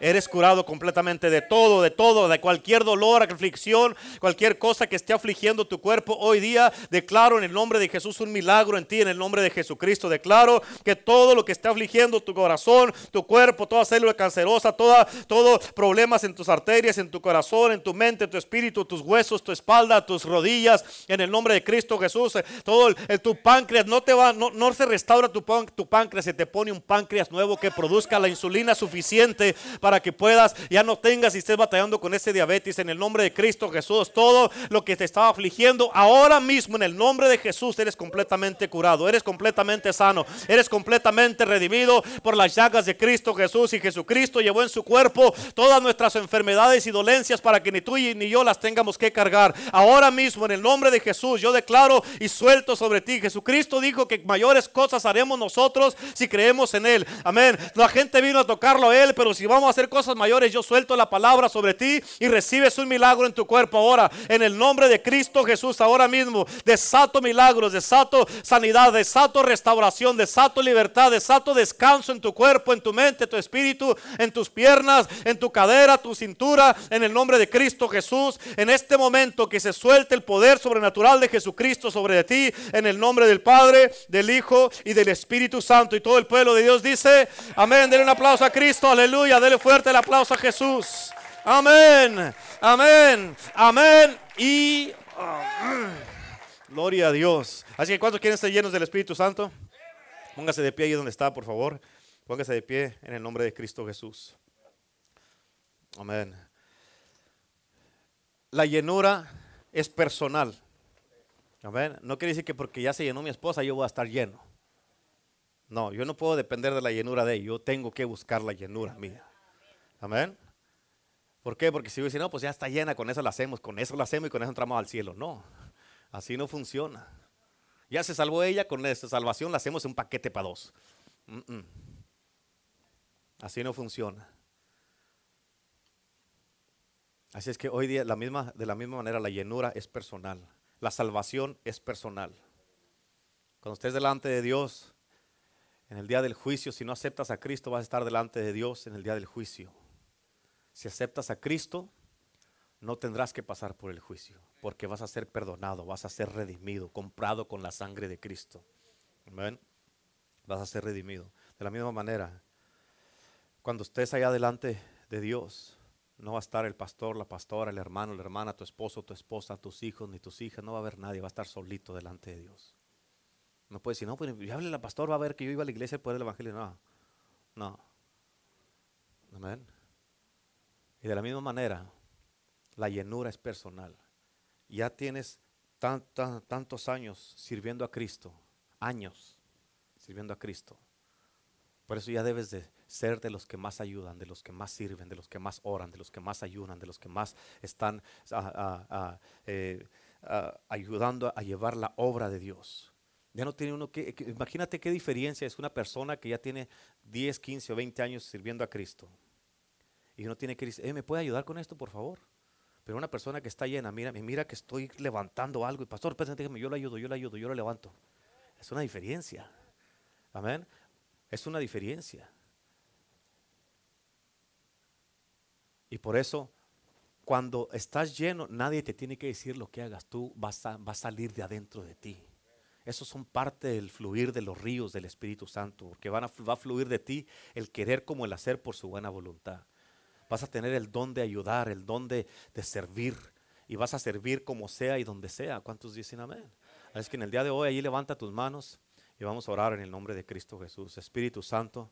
Eres curado completamente de todo, de todo, de cualquier dolor, aflicción, cualquier cosa que esté afligiendo tu cuerpo. Hoy día declaro en el nombre de Jesús un milagro en ti, en el nombre de Jesucristo. Declaro que todo lo que esté afligiendo tu corazón, tu cuerpo, toda célula cancerosa, toda, todo problemas en tus arterias, en tu corazón, en tu mente, tu espíritu, tus huesos, tu espalda, tus rodillas, en el nombre de Cristo Jesús, eh, todo tu páncreas no te va, no, no se restaura tu, tu páncreas, se te pone un páncreas nuevo que produzca la insulina suficiente para para que puedas, ya no tengas y estés batallando con ese diabetes en el nombre de Cristo Jesús. Todo lo que te estaba afligiendo, ahora mismo en el nombre de Jesús eres completamente curado, eres completamente sano, eres completamente redimido por las llagas de Cristo Jesús y Jesucristo llevó en su cuerpo todas nuestras enfermedades y dolencias para que ni tú ni yo las tengamos que cargar. Ahora mismo en el nombre de Jesús yo declaro y suelto sobre ti. Jesucristo dijo que mayores cosas haremos nosotros si creemos en Él. Amén. La gente vino a tocarlo a Él, pero si vamos a hacer cosas mayores, yo suelto la palabra sobre ti y recibes un milagro en tu cuerpo ahora. En el nombre de Cristo Jesús, ahora mismo, desato milagros, desato sanidad, desato restauración, desato libertad, desato descanso en tu cuerpo, en tu mente, tu espíritu, en tus piernas, en tu cadera, tu cintura, en el nombre de Cristo Jesús. En este momento que se suelte el poder sobrenatural de Jesucristo sobre ti, en el nombre del Padre, del Hijo y del Espíritu Santo. Y todo el pueblo de Dios dice, amén, denle un aplauso a Cristo, aleluya, denle fuerte el aplauso a Jesús. Amén, amén, amén y gloria a Dios. Así que ¿cuántos quieren ser llenos del Espíritu Santo? Póngase de pie ahí donde está, por favor. Póngase de pie en el nombre de Cristo Jesús. Amén. La llenura es personal. Amén. No quiere decir que porque ya se llenó mi esposa yo voy a estar lleno. No, yo no puedo depender de la llenura de ella. Yo tengo que buscar la llenura mía. Amén. ¿Por qué? Porque si yo dice, no, pues ya está llena, con eso la hacemos, con eso la hacemos y con eso entramos al cielo. No, así no funciona. Ya se salvó ella, con esta salvación la hacemos un paquete para dos. Así no funciona. Así es que hoy día la misma, de la misma manera la llenura es personal. La salvación es personal. Cuando estés delante de Dios, en el día del juicio, si no aceptas a Cristo, vas a estar delante de Dios en el día del juicio. Si aceptas a Cristo, no tendrás que pasar por el juicio, porque vas a ser perdonado, vas a ser redimido, comprado con la sangre de Cristo. Amén. Vas a ser redimido. De la misma manera, cuando estés allá delante de Dios, no va a estar el pastor, la pastora, el hermano, la hermana, tu esposo, tu esposa, tus hijos, ni tus hijas, no va a haber nadie, va a estar solito delante de Dios. No puede decir, no, pues ya hable la pastor, va a ver que yo iba a la iglesia por el evangelio. No, no. Amén. Y de la misma manera, la llenura es personal. Ya tienes tantos años sirviendo a Cristo, años sirviendo a Cristo. Por eso ya debes de ser de los que más ayudan, de los que más sirven, de los que más oran, de los que más ayudan, de los que más están eh, ayudando a llevar la obra de Dios. Ya no tiene uno que, imagínate qué diferencia es una persona que ya tiene 10, 15 o 20 años sirviendo a Cristo y uno tiene que decir, eh, ¿me puede ayudar con esto, por favor? Pero una persona que está llena, mira, mira que estoy levantando algo y pastor, déjame, yo le ayudo, yo le ayudo, yo lo levanto. Es una diferencia. Amén. Es una diferencia. Y por eso, cuando estás lleno, nadie te tiene que decir lo que hagas. Tú vas a, a salir de adentro de ti. Esos son parte del fluir de los ríos del Espíritu Santo, porque van a, va a fluir de ti el querer como el hacer por su buena voluntad. Vas a tener el don de ayudar, el don de, servir. Y vas a servir como sea y donde sea. ¿Cuántos dicen amén? Es que en el día de hoy ahí levanta tus manos y vamos a orar en el nombre de Cristo Jesús. Espíritu Santo,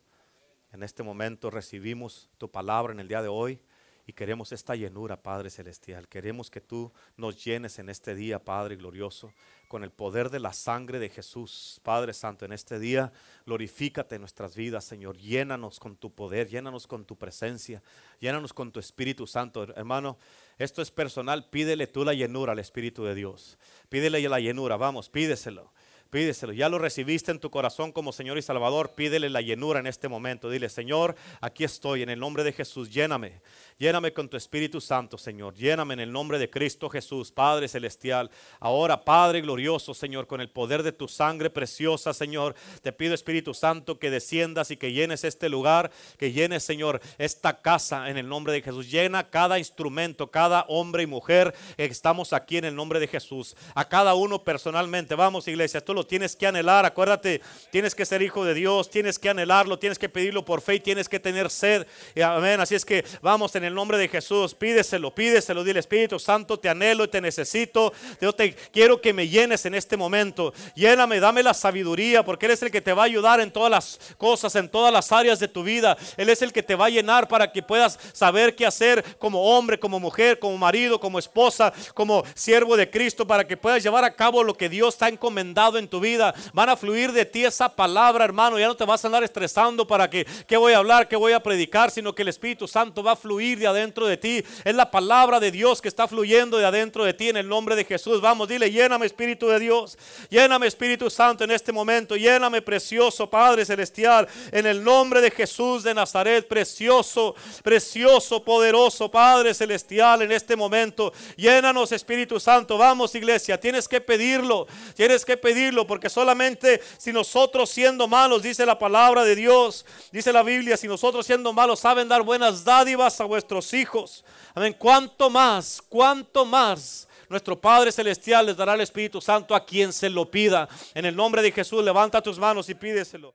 en este momento recibimos tu palabra en el día de hoy y queremos esta llenura, Padre Celestial. Queremos que tú nos llenes en este día, Padre glorioso con el poder de la sangre de Jesús. Padre Santo, en este día glorifícate en nuestras vidas, Señor. Llénanos con tu poder, llénanos con tu presencia, llénanos con tu Espíritu Santo. Hermano, esto es personal. Pídele tú la llenura al Espíritu de Dios. Pídele la llenura, vamos, pídeselo. Pídeselo. Ya lo recibiste en tu corazón como Señor y Salvador. Pídele la llenura en este momento. Dile, Señor, aquí estoy en el nombre de Jesús. Lléname. Lléname con tu Espíritu Santo, Señor. Lléname en el nombre de Cristo Jesús, Padre Celestial. Ahora, Padre glorioso, Señor, con el poder de tu sangre preciosa, Señor. Te pido, Espíritu Santo, que desciendas y que llenes este lugar, que llenes, Señor, esta casa en el nombre de Jesús. Llena cada instrumento, cada hombre y mujer que estamos aquí en el nombre de Jesús. A cada uno personalmente. Vamos, iglesia, tú lo tienes que anhelar. Acuérdate, tienes que ser hijo de Dios, tienes que anhelarlo, tienes que pedirlo por fe y tienes que tener sed. Amén. Así es que vamos en el nombre de Jesús, pídeselo, pídeselo, dile Espíritu Santo, te anhelo y te necesito. Yo te quiero que me llenes en este momento. Lléname, dame la sabiduría, porque eres el que te va a ayudar en todas las cosas, en todas las áreas de tu vida. Él es el que te va a llenar para que puedas saber qué hacer como hombre, como mujer, como marido, como esposa, como siervo de Cristo, para que puedas llevar a cabo lo que Dios te ha encomendado en tu vida. Van a fluir de ti esa palabra, hermano. Ya no te vas a andar estresando para que qué voy a hablar, qué voy a predicar, sino que el Espíritu Santo va a fluir de adentro de ti. Es la palabra de Dios que está fluyendo de adentro de ti en el nombre de Jesús. Vamos, dile, lléname Espíritu de Dios. Lléname Espíritu Santo en este momento. Lléname precioso Padre Celestial. En el nombre de Jesús de Nazaret. Precioso, precioso, poderoso Padre Celestial en este momento. Llénanos Espíritu Santo. Vamos iglesia. Tienes que pedirlo. Tienes que pedirlo porque solamente si nosotros siendo malos, dice la palabra de Dios, dice la Biblia, si nosotros siendo malos saben dar buenas dádivas a vuestros hijos. Amén. Cuanto más, cuanto más nuestro Padre Celestial les dará el Espíritu Santo a quien se lo pida. En el nombre de Jesús, levanta tus manos y pídeselo.